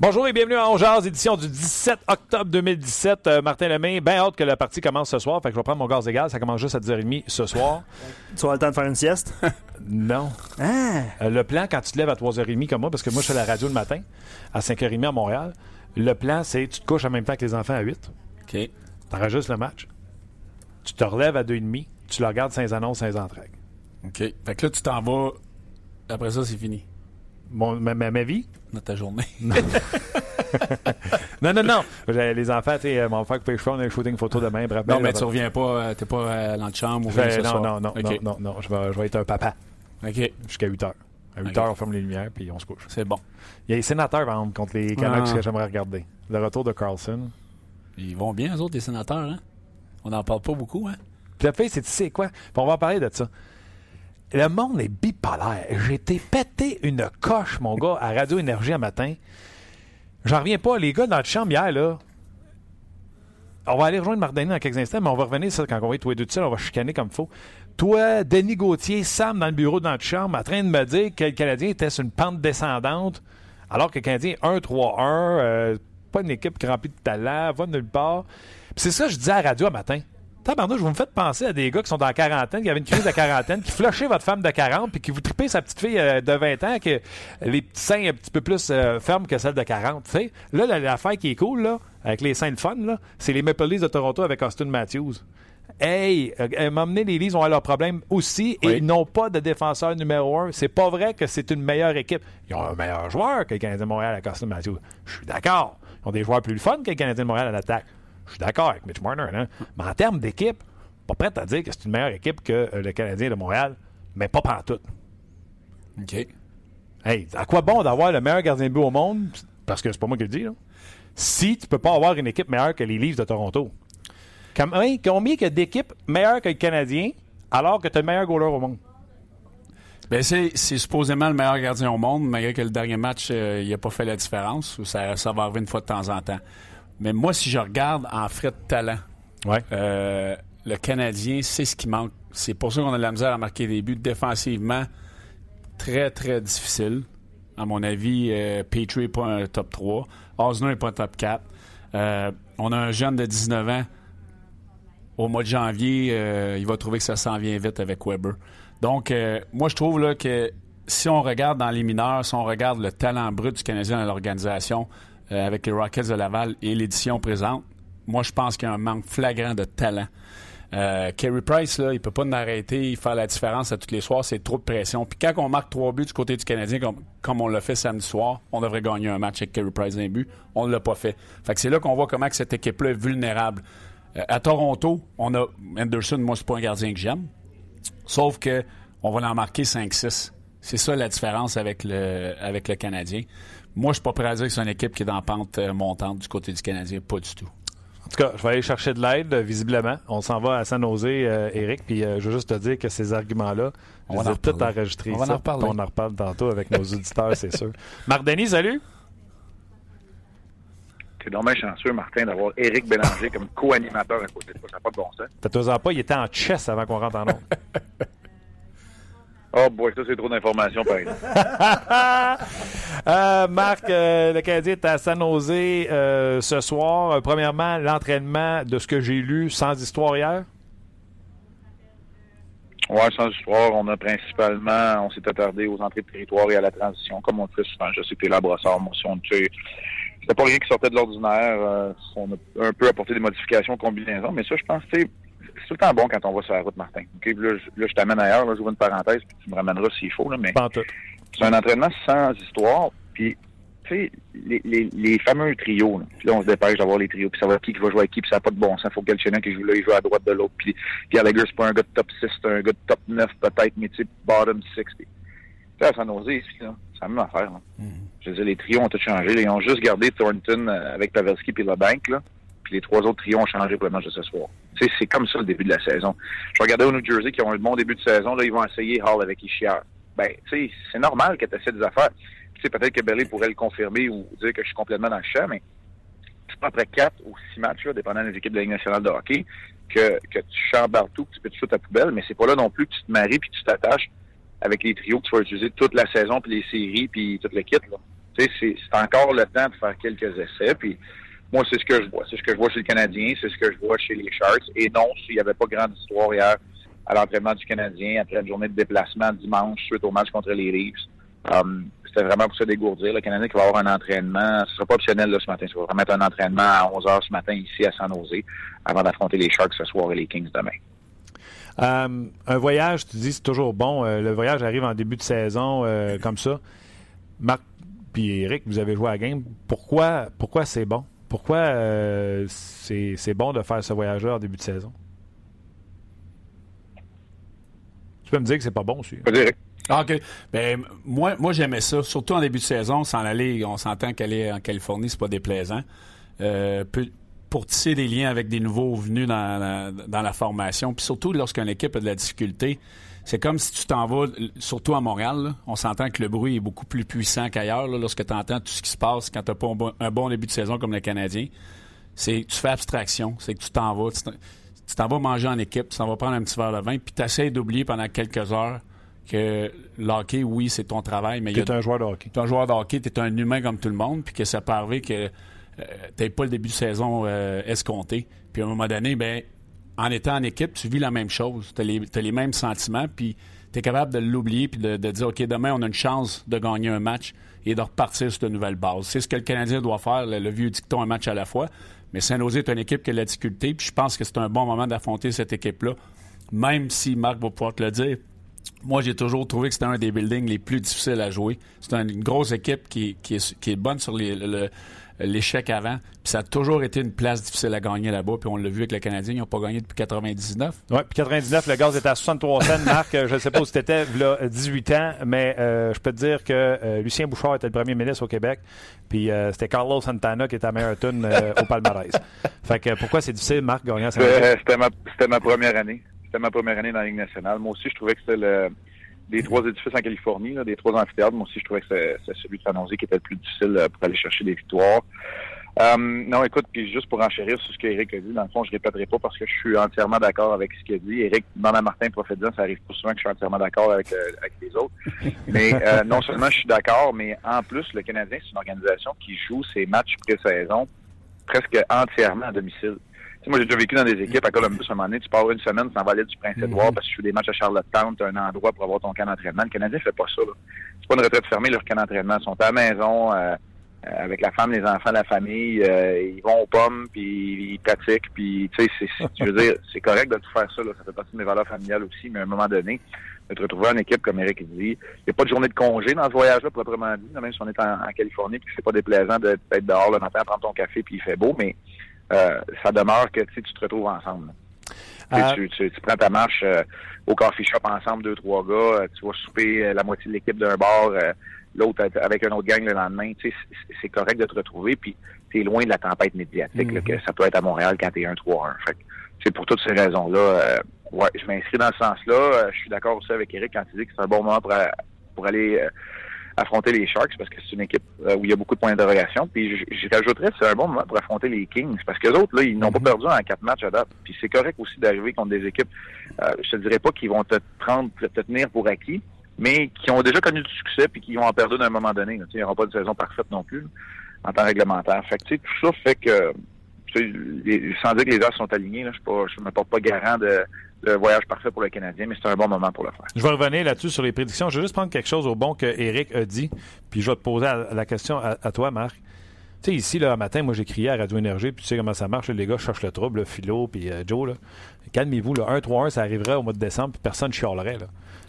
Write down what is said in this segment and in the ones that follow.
Bonjour et bienvenue à Ongears, édition du 17 octobre 2017. Euh, Martin Lemay, bien hâte que la partie commence ce soir. Fait que je vais prendre mon gaz égal. Ça commence juste à 10h30 ce soir. Tu vas avoir le temps de faire une sieste? non. Ah! Euh, le plan, quand tu te lèves à 3h30 comme moi, parce que moi, je fais la radio le matin, à 5h30 à Montréal, le plan, c'est tu te couches en même temps que les enfants à 8. OK. T'enregistres le match. Tu te relèves à 2h30. Tu le regardes sans annonce, sans entrailles. OK. Fait que là, tu t'en vas. Après ça, c'est fini. Mon, ma, ma- ma vie? Dans ta journée. Non, non, non. Les enfants, tu sais, euh, mon frère couper les cheveux, on a shooting photo demain. Bref, non, ben, mais tu reviens pas. euh, T'es pas euh, dans la chambre ou ce non, soir. non, non, non, non, non, je vais, je vais être un papa OK. jusqu'à 8 h. À 8 Ok. h, on ferme les lumières puis on se couche. C'est bon. Il y a les sénateurs, par exemple, contre les Canucks Ah. que j'aimerais regarder. Le retour de Carlson. Ils vont bien, eux autres, les sénateurs, hein? On n'en parle pas beaucoup, hein? Puis la fille, c'est tu sais quoi? Puis on va en parler de ça. Le monde est bipolaire. J'ai été pété une coche, mon gars, à Radio Énergie un matin. J'en reviens pas. Les gars dans la chambre hier, là. On va aller rejoindre Mardani dans quelques instants, mais on va revenir ça quand on va être tous les deux seuls. On va chicaner comme il faut. Toi, Denis Gauthier, Sam dans le bureau dans la chambre, en train de me dire que le Canadien était sur une pente descendante, alors que le Canadien 1-3-1, euh, pas une équipe qui remplit de talent, va nulle part. C'est ça que je disais à la radio un matin. Tabarnouche, vous me faites penser à des gars qui sont dans la quarantaine, qui avaient une crise de quarantaine, qui flushaient votre femme de 40, puis qui vous tripez sa petite fille euh, de 20 ans, que les petits seins un petit peu plus euh, fermes que celle de 40. tu sais. Là, la- l'affaire qui est cool, là, avec les seins de fun, c'est les Maple Leafs de Toronto avec Austin Matthews. Hey, euh, m'emmener les Leafs ont leurs problèmes aussi et ils n'ont pas de défenseur numéro un. C'est pas vrai que c'est une meilleure équipe. Ils ont un meilleur joueur que le Canadien de Montréal avec Austin Matthews. Je suis d'accord. Ils ont des joueurs plus fun que le Canadien de Montréal à l'attaque. Je suis d'accord avec Mitch Marner. Hein? Mais en termes d'équipe, pas prêt à dire que c'est une meilleure équipe que euh, le Canadien de Montréal, mais pas pantoute. OK. Hey, à quoi bon d'avoir le meilleur gardien de but au monde, parce que c'est pas moi qui le dis, là, si tu peux pas avoir une équipe meilleure que les Leafs de Toronto? Combien, combien que d'équipes meilleures que le Canadien alors que tu as le meilleur goaler au monde? Ben, c'est, supposément le meilleur gardien au monde, malgré que le dernier match, euh, il n'a pas fait la différence. ou Ça, ça va arriver une fois de temps en temps. Mais moi, si je regarde en frais de talent, Ouais. euh, le Canadien, c'est ce qui manque. C'est pour ça qu'on a de la misère à marquer des buts défensivement. Très, très difficile. À mon avis, euh, Petrie n'est pas un top 3. Osner n'est pas un top 4. Euh, on a un jeune de 19 ans. Au mois de janvier, euh, il va trouver que ça s'en vient vite avec Weber. Donc, moi, je trouve là, que si on regarde dans les mineurs, si on regarde le talent brut du Canadien dans l'organisation, euh, avec les Rockets de Laval et l'édition présente, moi, je pense qu'il y a un manque flagrant de talent. Euh, Carey Price, là, il peut pas nous arrêter, faire la différence à tous les soirs, c'est trop de pression. Puis quand on marque trois buts du côté du Canadien, comme, comme on l'a fait samedi soir, on devrait gagner un match avec Carey Price d'un but. On ne l'a pas fait. Fait que c'est là qu'on voit comment cette équipe-là est vulnérable. Euh, à Toronto, on a Anderson, moi, c'est pas un gardien que j'aime. Sauf que on va en marquer 5-6. C'est ça la différence avec le, avec le Canadien. Moi, je suis pas prêt à dire que c'est une équipe qui est dans pente euh, montante du côté du Canadien. Pas du tout. En tout cas, je vais aller chercher de l'aide, euh, visiblement. On s'en va à San Jose, euh, Eric, puis euh, je veux juste te dire que ces arguments-là, On je les en ai tout reparler. enregistrés. On va en reparler. puis On en reparle tantôt avec nos auditeurs, c'est sûr. Marc Denis, salut! C'est dommage chanceux, Martin, d'avoir Éric Bélanger comme co-animateur à côté de toi. Ça n'a pas de bon sens. Faites-toi pas, il était en chess avant qu'on rentre en onde. Oh boy, ça, c'est trop d'informations, par exemple. Euh, Marc, euh, le Canadien est à San Jose euh, ce soir. Premièrement, l'entraînement de ce que j'ai lu sans histoire hier? Ouais, sans histoire, on a principalement, on s'est attardé aux entrées de territoire et à la transition, comme on le fait souvent. Je sais que t'es là, Brossard, moi, si on tu sais, c'était pas rien qui sortait de l'ordinaire. on a un peu apporté des modifications, combinaisons, mais ça, je pense, tu c'est tout le temps bon quand on va sur la route, Martin. Là, je, là, je t'amène ailleurs, là, j'ouvre une parenthèse, puis tu me ramèneras s'il faut, là, mais c'est un entraînement sans histoire, puis tu sais, les, les, les, fameux trios, là. Puis là, on se dépêche d'avoir les trios, puis savoir qui, qui va jouer avec qui, puis ça n'a pas de bon sens. Faut que Galchenyuk qui joue là, il joue à droite de l'autre. Puis Pierre Lager, c'est pas un gars de top 6, c'est un gars de top 9 peut-être, mais tu sais, bottom 6. Puis, à San Jose, ici, là, c'est la même affaire. Là. Mm-hmm. Je veux dire, les trios ont tout changé. Là. Ils ont juste gardé Thornton euh, avec Pavelski puis LeBanc, là. Les trois autres trios ont changé pour le match de ce soir. C'est comme ça le début de la saison. Je regardais au New Jersey qui ont un bon début de saison. Là, ils vont essayer Hall avec Ishiar. Ben, c'est normal que tu essaies des affaires. Tu sais, peut-être que Belly pourrait le confirmer ou dire que je suis complètement dans le champ, mais c'est pas après quatre ou six matchs, dépendant des équipes de la Ligue nationale de hockey, que, que tu chambres partout, que tu peux te foutre à poubelle, mais c'est pas là non plus que tu te maries puis tu t'attaches avec les trios que tu vas utiliser toute la saison, puis les séries, puis toute l'équipe. Tu sais, c'est encore le temps de faire quelques essais, puis moi, c'est ce que je vois. C'est ce que je vois chez le Canadien, c'est ce que je vois chez les Sharks. Et non, s'il n'y avait pas grande histoire hier à l'entraînement du Canadien, après une journée de déplacement dimanche suite au match contre les Leafs, um, c'était vraiment pour se dégourdir. Le Canadien qui va avoir un entraînement, ce sera pas optionnel ce matin, ça va vraiment un entraînement à 11 h ce matin ici à San Jose avant d'affronter les Sharks ce soir et les Kings demain. Euh, un voyage, tu dis, c'est toujours bon. Euh, le voyage arrive en début de saison euh, comme ça. Marc puis Eric, vous avez joué à la game. Pourquoi, pourquoi c'est bon? Pourquoi euh, c'est bon de faire ce voyage-là en début de saison? Tu peux me dire que c'est pas bon aussi. Ah, OK. Ben, moi, moi j'aimais ça, surtout en début de saison, sans aller, on s'entend qu'aller en Californie, c'est pas déplaisant. Euh, pour tisser des liens avec des nouveaux venus dans la, dans la formation, puis surtout lorsqu'une équipe a de la difficulté, c'est comme si tu t'en vas, surtout à Montréal, là, on s'entend que le bruit est beaucoup plus puissant qu'ailleurs lorsque tu entends tout ce qui se passe quand tu n'as pas un bon, un bon, début de saison comme le Canadien. C'est tu fais abstraction, c'est que tu t'en vas, tu t'en vas manger en équipe, tu t'en vas prendre un petit verre de vin, puis tu essaies d'oublier pendant quelques heures que le hockey, oui, c'est ton travail, mais... Tu es un joueur de hockey. Tu es un joueur de hockey, tu es un humain comme tout le monde, puis que ça peut arriver que euh, tu pas le début de saison euh, escompté. Puis à un moment donné, ben en étant en équipe, tu vis la même chose. Tu as, les mêmes sentiments, puis tu es capable de l'oublier, puis de, dire, OK, demain, on a une chance de gagner un match et de repartir sur de nouvelles bases. C'est ce que le Canadien doit faire, le, vieux dicton, un match à la fois. Mais Saint-Nosé est une équipe qui a de la difficulté, puis je pense que c'est un bon moment d'affronter cette équipe-là, même si Marc va pouvoir te le dire. Moi, j'ai toujours trouvé que c'était un des buildings les plus difficiles à jouer. C'est une grosse équipe qui, est, bonne sur les, le, l'échec avant. Puis ça a toujours été une place difficile à gagner là-bas. Puis on l'a vu avec le Canadien, ils n'ont pas gagné depuis 99. Oui, puis 99, le gaz était à 63 cents. Marc, je ne sais pas où c'était là, 18 ans, mais euh, je peux te dire que euh, Lucien Bouchard était le premier ministre au Québec. Puis euh, c'était Carlos Santana qui était à meilleure au palmarès. Fait que pourquoi c'est difficile, Marc, gagner à C'était ma, ma première année. C'était ma première année dans la Ligue nationale. Moi aussi, je trouvais que c'était le des trois édifices en Californie, là, des trois amphithéâtres, moi aussi, je trouvais que c'est celui de San Jose qui était le plus difficile euh, pour aller chercher des victoires. Euh, non, écoute, puis juste pour enchérir sur ce qu'Éric a dit, dans le fond, je répéterai pas parce que je suis entièrement d'accord avec ce qu'il a dit. Éric, dans la Martin prophétisant, ça arrive pas souvent que je suis entièrement d'accord avec, euh, avec les autres. Mais euh, non seulement je suis d'accord, mais en plus, le Canadien, c'est une organisation qui joue ses matchs pré-saison presque entièrement à domicile moi, j'ai déjà vécu dans des équipes à Columbus, à un moment donné, tu pars une semaine, tu t'en vas aller du Prince-Édouard mhm. parce que tu fais des matchs à Charlottetown, tu as un endroit pour avoir ton camp d'entraînement. Le Canadien fait pas ça. C'est pas une retraite fermée, leur camp d'entraînement. Ils sont à la maison, euh, euh, avec la femme, les enfants, la famille. Euh, ils vont aux pommes, puis ils pratiquent. Puis, tu sais, je veux dire, c'est correct de tout faire ça. Là. Ça fait partie de mes valeurs familiales aussi. Mais à un moment donné, de te retrouver en équipe, comme Eric dit, il n'y a pas de journée de congé dans ce voyage-là, proprement dit. Même si on est en, Californie, puis c'est pas déplaisant d'être dehors le matin, prendre ton café, puis il fait beau. Mais euh, ça demeure que tu te retrouves ensemble. Euh, tu, tu, prends ta marche euh, au coffee shop ensemble, deux, trois gars, tu vas souper la moitié de l'équipe d'un bar, l'autre avec un autre gang le lendemain. C'est correct de te retrouver, puis tu es loin de la tempête médiatique que mm-hmm. ça peut être à Montréal quand tu es 1-3-1. Fait pour toutes ces raisons-là, ouais, je m'inscris dans ce sens-là. Je suis d'accord aussi avec Eric quand il dit que c'est un bon moment pour, pour aller affronter les Sharks parce que c'est une équipe euh, où il y a beaucoup de points d'interrogation. Puis je rajouterais c'est un bon moment pour affronter les Kings parce que les autres, là, ils n'ont pas mhm. perdu en quatre matchs à date. Puis c'est correct aussi d'arriver contre des équipes, euh, je te dirais pas qu'ils vont te prendre, te tenir pour acquis, mais qui ont déjà connu du succès puis qui vont en perdre d'un moment donné. Il n'y aura pas de saison parfaite non plus en temps réglementaire. Fait que, tout ça fait que sans dire que les as sont alignés, là, je ne me porte pas garant de, le voyage parfait pour le Canadien, mais c'est un bon moment pour le faire. Je vais revenir là-dessus sur les prédictions. Je vais juste prendre quelque chose au bon que Eric a dit, puis je vais te poser la question à, toi, Marc. Tu sais, ici, là, matin, moi, j'ai crié à Radio Énergie, puis tu sais comment ça marche, les gars cherchent le trouble, Philo, puis euh, Joe. Calmez-vous, le 1-3-1, ça arriverait au mois de décembre, puis personne ne chialerait, là.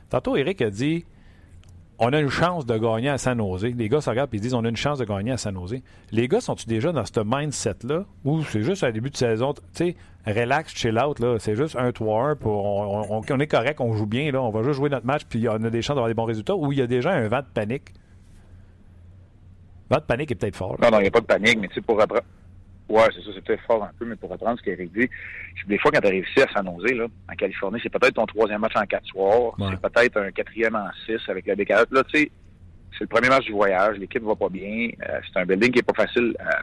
Tantôt, Eric a dit on a une chance de gagner à San Jose. Les gars se regardent et disent on a une chance de gagner à San Jose. Les gars sont-ils déjà dans ce mindset-là? Ou c'est juste à début de saison, tu sais, relax, chill out, là. C'est juste un 3-1, pour, on, on- on est correct, on joue bien, là. On va juste jouer notre match puis on a des chances d'avoir des bons résultats ou il y a déjà un vent de panique. Vent de panique est peut-être fort. Non, non, il n'y a pas de panique, mais tu sais, pour. Ouais, c'est ça, c'est peut-être fort un peu, mais pour reprendre ce qu'Éric dit, des fois, quand tu arrives ici à San Jose, là, en Californie, c'est peut-être ton troisième match en quatre soirs, Ouais. c'est peut-être un quatrième en six avec le décalage. Là, tu sais, c'est le premier match du voyage, l'équipe va pas bien, euh, c'est un building qui est pas facile à,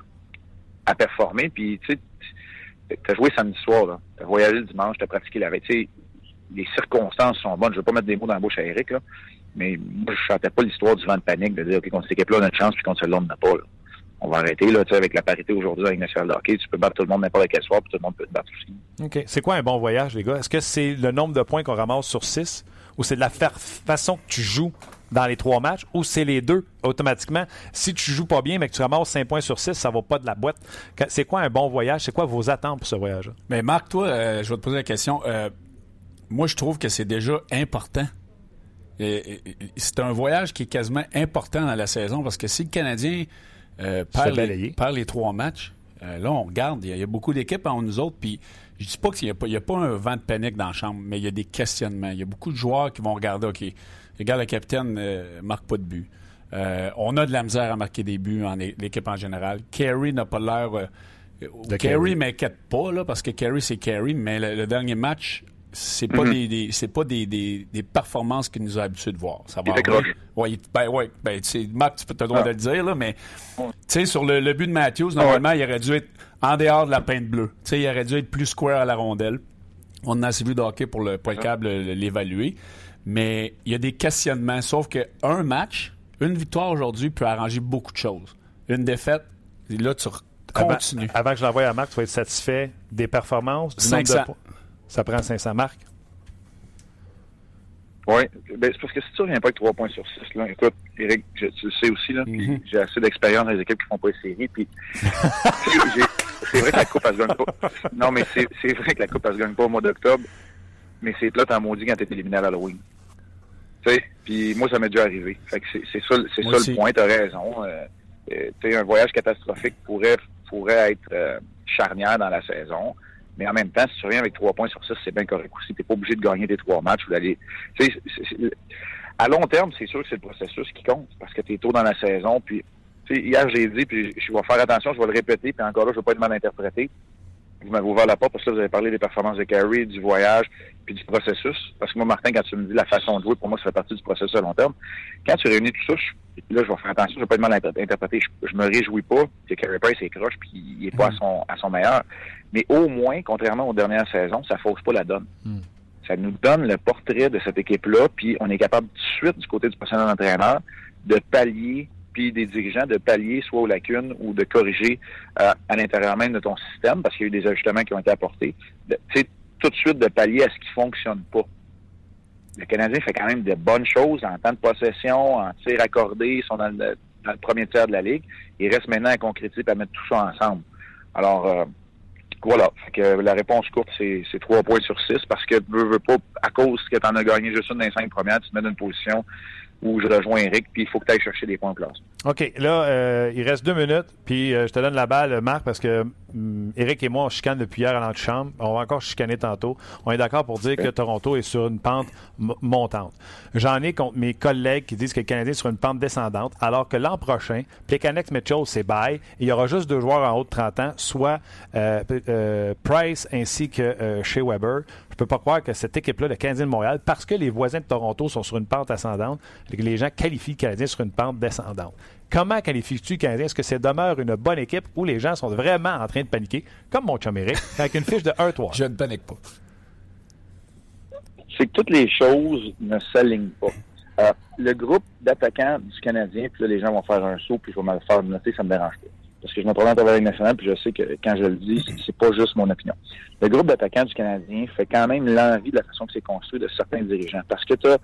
à performer, puis tu sais, t'as joué samedi soir, là, t'as voyagé le dimanche, t'as pratiqué la veille, tu sais, les circonstances sont bonnes. Je veux pas mettre des mots dans la bouche à Eric, là, mais moi, je chantais pas l'histoire du vent de panique de dire, OK, contre cette équipe-là, on a une chance, puis contre celle-là, on n'en a pas, là. On va arrêter, là, tu sais, avec la parité aujourd'hui avec National hockey, tu peux battre tout le monde n'importe quel soir, puis tout le monde peut te battre aussi. OK. C'est quoi un bon voyage, les gars? Est-ce que c'est le nombre de points qu'on ramasse sur 6 ou c'est de la fa- façon que tu joues dans les trois matchs? Ou c'est les deux automatiquement? Si tu joues pas bien mais que tu ramasses 5 points sur 6, ça va pas de la boîte. C'est quoi un bon voyage? C'est quoi vos attentes pour ce voyage-là? Mais Marc, toi, euh, je vais te poser la question. Euh, moi, je trouve que c'est déjà important. C'est un voyage qui est quasiment important dans la saison parce que si le Canadien euh, perd, fait les, balayer. perd les trois matchs, euh, là, on regarde, il y, a- il y a beaucoup d'équipes en nous autres, puis je dis pas qu'il n'y a, pas- il y a pas un vent de panique dans la chambre, mais il y a des questionnements. Il y a beaucoup de joueurs qui vont regarder, OK, regarde le capitaine euh, marque pas de but. On a de la misère à marquer des buts en l'équipe en général. Kerry n'a pas l'air... Kerry Carey. m'inquiète pas, là, parce que Kerry, c'est Kerry, mais le, le dernier match, c'est pas, des, pas des, des- des performances qu'il nous a habitués de voir. Ça va. Ouais, ben, ouais, ben, Marc, tu peux te le droit Ah. de le dire, là, mais, tu sais, sur le, le but de Matthews, normalement, il aurait dû être en dehors de la peinte bleue. Tu sais, il aurait dû être plus square à la rondelle. On a assez vu de hockey pour, le, pour être capable de l'évaluer. Mais il y a des questionnements. Sauf que un match, une victoire aujourd'hui peut arranger beaucoup de choses. Une défaite, là, tu Avant- continues. Avant, que je l'envoie à Marc, tu vas être satisfait des performances, du nombre de 500. points? Ça prend 500 marques. Oui, ben, c'est parce que si tu reviens pas avec 3 points sur 6, là, écoute, Eric, je- tu le sais aussi, là, Mhm. j'ai assez d'expérience dans les équipes qui font pas les séries, puis c'est vrai que la Coupe, elle se gagne pas. Non, mais c'est vrai que la Coupe, elle se gagne pas au mois d'octobre, mais c'est plate en maudit quand t'es éliminé à l'Halloween. Tu sais, puis moi, ça m'est déjà arrivé. Fait que c'est ça, c'est ça aussi. le point, t'as raison. Euh, euh, tu sais, un voyage catastrophique pourrait, pourrait être euh, charnière dans la saison. Mais en même temps, si tu reviens avec trois points sur six, c'est bien correct aussi. T'es pas obligé de gagner tes trois matchs ou d'aller. À long terme, c'est sûr que c'est le processus qui compte parce que tu es tôt dans la saison. Puis, hier, j'ai dit, puis je vais faire attention, je vais le répéter, puis encore là, je ne veux pas être mal interprété. Vous m'avez ouvert la porte parce que là, vous avez parlé des performances de Carey, du voyage, puis du processus. Parce que moi, Martin, quand tu me dis la façon de jouer, pour moi, ça fait partie du processus à long terme. Quand tu réunis tout ça, je- là, je vais faire attention, je ne vais pas être mal inter- interprété. Je, je me réjouis pas que Carey Price est croche, puis il n'est pas à son, à son meilleur. Mais au moins, contrairement aux dernières saisons, ça fausse pas la donne. Ça nous donne le portrait de cette équipe-là, puis on est capable tout de suite, du côté du personnel entraîneur, de pallier, puis des dirigeants, de pallier soit aux lacunes ou de corriger euh, à l'intérieur même de ton système, parce qu'il y a eu des ajustements qui ont été apportés. Tu sais, tout de suite de pallier à ce qui fonctionne pas. Le Canadien fait quand même de bonnes choses en temps de possession, en tir accordé, ils sont dans le, dans premier tiers de la ligue. Il reste maintenant à concrétiser et à mettre tout ça ensemble. Alors, euh, voilà. Fait que la réponse courte, c'est trois points sur six parce que veux, veux pas, à cause que tu en as gagné juste une des cinq premières, tu te mets dans une position où je rejoins Eric, puis il faut que tu chercher des points en place. OK, là, euh, il reste deux minutes, puis euh, je te donne la balle, Marc, parce que hum, Eric et moi, on chicane depuis hier à l'antichambre. On va encore chicaner tantôt. On est d'accord pour dire que Toronto est sur une pente montante. J'en ai contre mes collègues qui disent que le Canadien est sur une pente descendante, alors que l'an prochain, Plekanex Mitchell, c'est bye. Il y aura juste deux joueurs en haut de 30 ans, soit euh, euh, Price ainsi que euh, Shea Weber. Je peux pas croire que cette équipe-là, le Canadien de Montréal, parce que les voisins de Toronto sont sur une pente ascendante, les gens qualifient le Canadien sur une pente descendante. Comment qualifies-tu le Canadien? Est-ce que c'est demeure une bonne équipe ou les gens sont vraiment en train de paniquer, comme mon chum Eric, avec une fiche de 1-3? Je ne panique pas. c'est que toutes les choses ne s'alignent pas. Euh, le groupe d'attaquants du Canadien, puis là, les gens vont faire un saut, puis je vais me le faire noter, ça me dérange pas. Parce que je me présente à la Ligue nationale, puis je sais que quand je le dis, c'est- c'est pas juste mon opinion. Le groupe d'attaquants du Canadien fait quand même l'envie de la façon que c'est construit de certains dirigeants. Parce que tu as,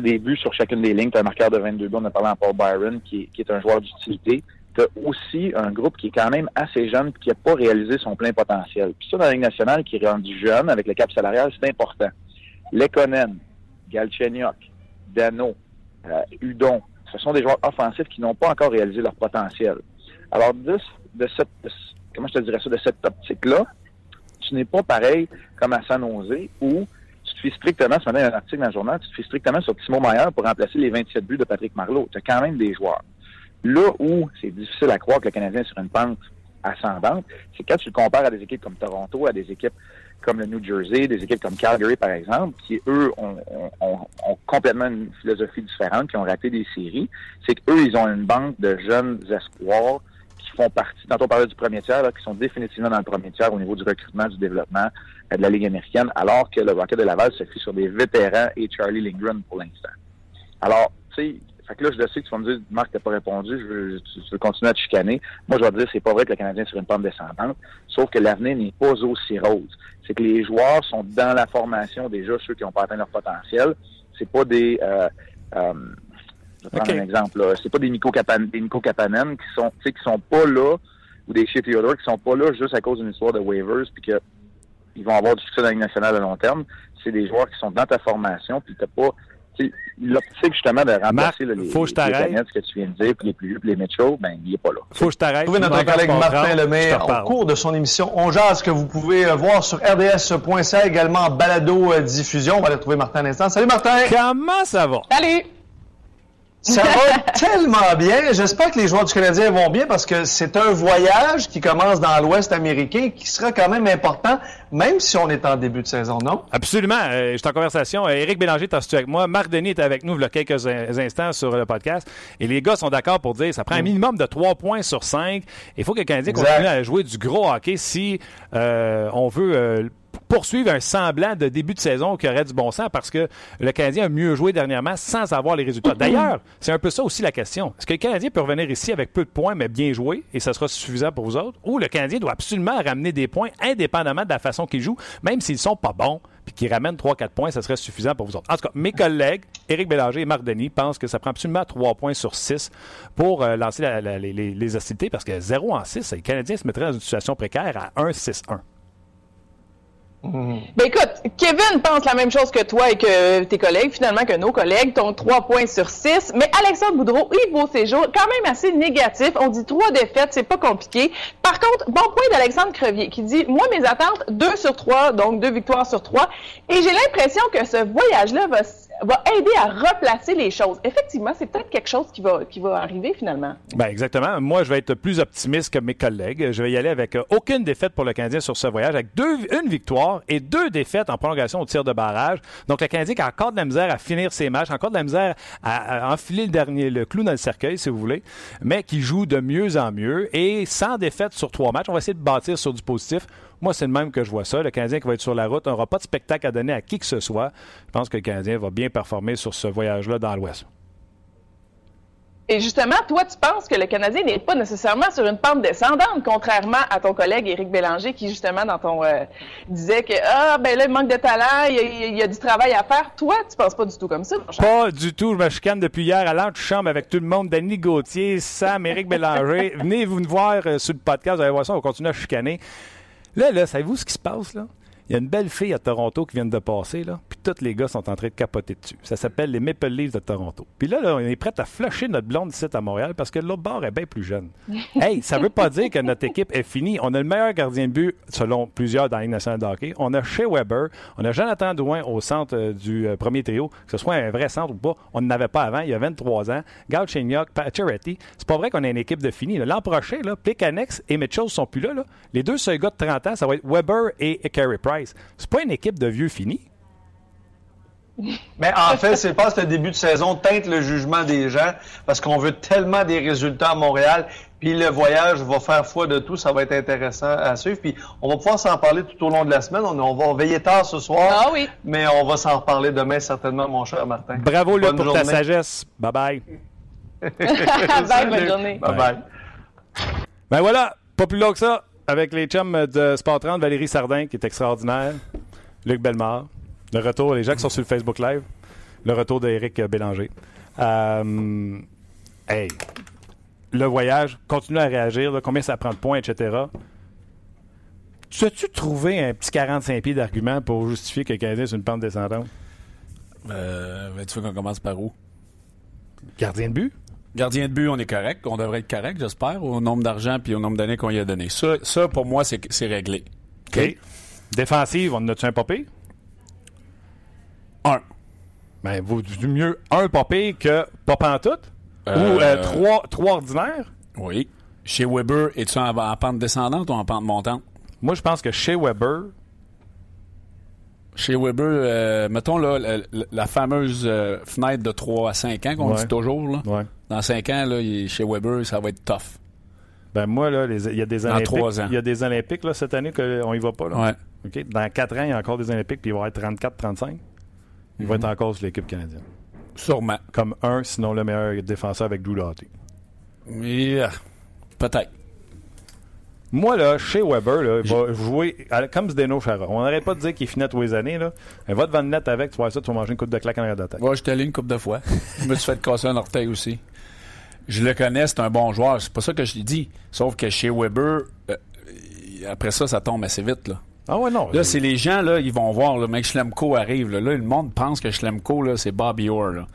des buts sur chacune des lignes, tu as un marqueur de 22 buts, on a parlé Paul Byron, qui, est- un joueur d'utilité. Tu as aussi un groupe qui est quand même assez jeune qui n'a pas réalisé son plein potentiel. Puis ça, dans la Ligue nationale, qui est rendu jeune avec le cap salarial, c'est important. Lekonen, Galchenyuk, Dano, euh, Udon. Ce sont des joueurs offensifs qui n'ont pas encore réalisé leur potentiel. Alors, de, cette, comment je te dirais ça, de cette optique-là, tu n'es pas pareil comme à San Jose où tu te fais strictement, ce matin, un article dans le journal, tu te fais strictement sur Timo Meyer pour remplacer les 27 buts de Patrick Marleau. Tu as quand même des joueurs. Là où c'est difficile à croire que le Canadien est sur une pente ascendante, c'est quand tu le compares à des équipes comme Toronto, à des équipes comme le New Jersey, des équipes comme Calgary, par exemple, qui, eux, ont, ont- ont- complètement une philosophie différente, qui ont raté des séries. C'est qu'eux, ils ont une banque de jeunes espoirs qui font partie, tantôt on parlait du premier tiers, là, qui sont définitivement dans le premier tiers au niveau du recrutement, du développement de la Ligue américaine, alors que le Rocket de Laval se fait sur des vétérans et Charlie Lindgren pour l'instant. Alors, tu sais, fait que là, je le sais que tu vas me dire, Marc, t'as pas répondu, je veux, tu, veux continuer à te chicaner. Moi, je vais te dire, c'est pas vrai que le Canadien est sur une pente descendante, sauf que l'avenir n'est pas aussi rose. C'est que les joueurs sont dans la formation déjà, ceux qui n'ont pas atteint leur potentiel. C'est pas des... Euh, euh, je vais prendre un exemple, là. C'est pas des Nico, Kapan, des Nico Kapanen qui sont, tu sais, qui sont pas là, ou des Shea Theodore qui sont pas là juste à cause d'une histoire de waivers, puis que ils vont avoir du succès dans la Ligue nationale à long terme. C'est des joueurs qui sont dans ta formation, puis t'as pas tu sais, l'optique justement de remplacer Marc, là, les, faut que je ce que tu viens de dire, puis les plus vieux, puis les Mitchell, ben il est pas là. Faut que je t'arrête. Trouvez notre collègue Martin Lemay au cours de son émission On Jazz que vous pouvez euh, voir sur RDS.ca, également en balado euh, diffusion. On va aller retrouver Martin un instant. Salut Martin! Comment ça va? Salut! Ça va tellement bien. J'espère que les joueurs du Canadien vont bien parce que c'est un voyage qui commence dans l'Ouest américain qui sera quand même important, même si on est en début de saison, non? Absolument. Euh, je suis en conversation. Euh, Éric Bélanger est avec moi. Marc Denis est avec nous il y a quelques in- instants sur le podcast. Et les gars sont d'accord pour dire que ça prend un minimum de 3 points sur 5. Il faut que le Canadien Exact. continue à jouer du gros hockey si euh, on veut euh, poursuivre un semblant de début de saison qui aurait du bon sens parce que le Canadien a mieux joué dernièrement sans avoir les résultats. D'ailleurs, c'est un peu ça aussi la question. Est-ce que le Canadien peut revenir ici avec peu de points mais bien joué et ça sera suffisant pour vous autres? Ou le Canadien doit absolument ramener des points indépendamment de la façon qu'il joue, même s'ils sont pas bons, puis qu'ils ramènent 3-4 points, ça serait suffisant pour vous autres. En tout cas, mes collègues, Éric Bélanger et Marc Denis, pensent que ça prend absolument 3 points sur 6 pour euh, lancer la- la- les, les- les hostilités parce que 0 en 6, le Canadien se mettrait dans une situation précaire à 1-6-1. Ben écoute, Kevin pense la même chose que toi et que tes collègues, finalement que nos collègues, t'ont 3 points sur 6. Mais Alexandre Boudreau, Yves Beauséjour, quand même assez négatif. On dit trois défaites, c'est pas compliqué. Par contre, bon point d'Alexandre Crevier qui dit Moi, mes attentes, 2 sur 3, donc deux victoires sur 3. Et j'ai l'impression que ce voyage-là va, va aider à replacer les choses. Effectivement, c'est peut-être quelque chose qui va, qui va arriver finalement. Ben exactement. Moi, je vais être plus optimiste que mes collègues. Je vais y aller avec euh, aucune défaite pour le Canadien sur ce voyage, avec une victoire et deux défaites en prolongation au tir de barrage. Donc, le Canadien qui a encore de la misère à finir ses matchs, encore de la misère à, à enfiler le dernier, le clou dans le cercueil, si vous voulez, mais qui joue de mieux en mieux et sans défaite sur trois matchs. On va essayer de bâtir sur du positif. Moi, c'est le même que je vois ça. Le Canadien qui va être sur la route n'aura pas de spectacle à donner à qui que ce soit. Je pense que le Canadien va bien performer sur ce voyage-là dans l'Ouest. Et justement, toi, tu penses que le Canadien n'est pas nécessairement sur une pente descendante, contrairement à ton collègue Éric Bélanger, qui justement dans ton euh, disait que ah ben là il manque de talent, il y, a, il y a du travail à faire. Toi, tu penses pas du tout comme ça, mon cher? Pas du tout. Je me chicane depuis hier à l'antichambre avec tout le monde. Danny Gauthier, Sam, Éric Bélanger. Venez vous nous voir euh, sur le podcast. Vous allez voir ça. On va continuer à chicaner. Là, là, savez-vous ce qui se passe, là? Il y a une belle fille à Toronto qui vient de passer, là, puis tous les gars sont en train de capoter dessus. Ça s'appelle les Maple Leafs de Toronto. Puis là, là, on est prêt à flusher notre blonde ici à Montréal parce que l'autre bord est bien plus jeune. hey, ça veut pas dire que notre équipe est finie. On a le meilleur gardien de but, selon plusieurs dans la Ligue nationale de hockey. On a Shea Weber, on a Jonathan Drouin au centre euh, du euh, premier trio, que ce soit un vrai centre ou pas. On n'en avait pas avant, il y a 23 ans. Galchenyuk, Pacioretty. C'est pas vrai qu'on a une équipe de fini. là. L'an prochain, là, Plekanec et Mitchell sont plus là, là. Les deux seuls gars de 30 ans, ça va être Weber et Carey Price. C'est pas une équipe de vieux finis. Mais en fait, c'est pas ce début de saison teinte le jugement des gens parce qu'on veut tellement des résultats à Montréal. Puis le voyage va faire foi de tout, ça va être intéressant à suivre. Puis on va pouvoir s'en parler tout au long de la semaine. On, on va veiller tard ce soir, Ah oui. mais on va s'en reparler demain certainement, mon cher Martin. Bravo, Luc, pour ta sagesse. Bye-bye. Bye, bonne journée. Bye bye. Ben voilà, pas plus long que ça, avec les chums de Sport 30, Valérie Sardin, qui est extraordinaire, Luc Bellemare, le retour, les gens qui sont sur le Facebook Live, le retour d'Éric Bélanger. Euh, hey, le voyage, continue à réagir, là, combien ça prend de points, etc. Tu as-tu trouvé un petit 45 pieds d'argument pour justifier que le Canadien est une pente descendante? Euh, tu veux qu'on commence par où? Gardien de but? Gardien de but, on est correct. On devrait être correct, j'espère, au nombre d'argent puis au nombre d'années qu'on y a donné. Ça, ça pour moi, c'est réglé. OK. Défensive, on a-tu un popé? Un. Ben, vaut du mieux un popé que pas pantoute? Euh, Ou euh, trois, trois ordinaires? Oui. Chez Weber, es-tu en, en pente descendante ou en pente montante? Moi, je pense que chez Weber, Chez Weber, euh, mettons là, la, fameuse euh, fenêtre de 3 à 5 ans qu'on Ouais. dit toujours. Là. ouais. Dans 5 ans, là, chez Weber, ça va être tough. Ben moi, là, il y a des Olympiques. Il y a des Olympiques là, cette année qu'on y va pas. Là. Ouais. OK? Dans quatre ans, il y a encore des Olympiques, puis il va avoir 34-35. Il Mhm. va être encore sur l'équipe canadienne. Sûrement. Comme un, sinon le meilleur défenseur avec Drew Doughty. Yeah. Peut-être. Moi, là, chez Weber, là, il va jouer à- comme Zdeno Chara. On n'arrête pas de dire qu'il finit tous les années. Là. Elle va devant le net avec, tu vois ça, tu vas manger une coupe de claque en arrière d'attaque. Je t'ai allé une couple de fois. je me suis fait casser un orteil aussi. Je le connais, c'est un bon joueur. C'est pas ça que je dit. Sauf que chez Weber, euh, après ça, ça tombe assez vite. Là, Ah ouais, non. là c'est les gens, là, ils vont voir, le mec Schlemko arrive. Là, Là, le monde pense que Schlemko, là, c'est Bobby Orr. là.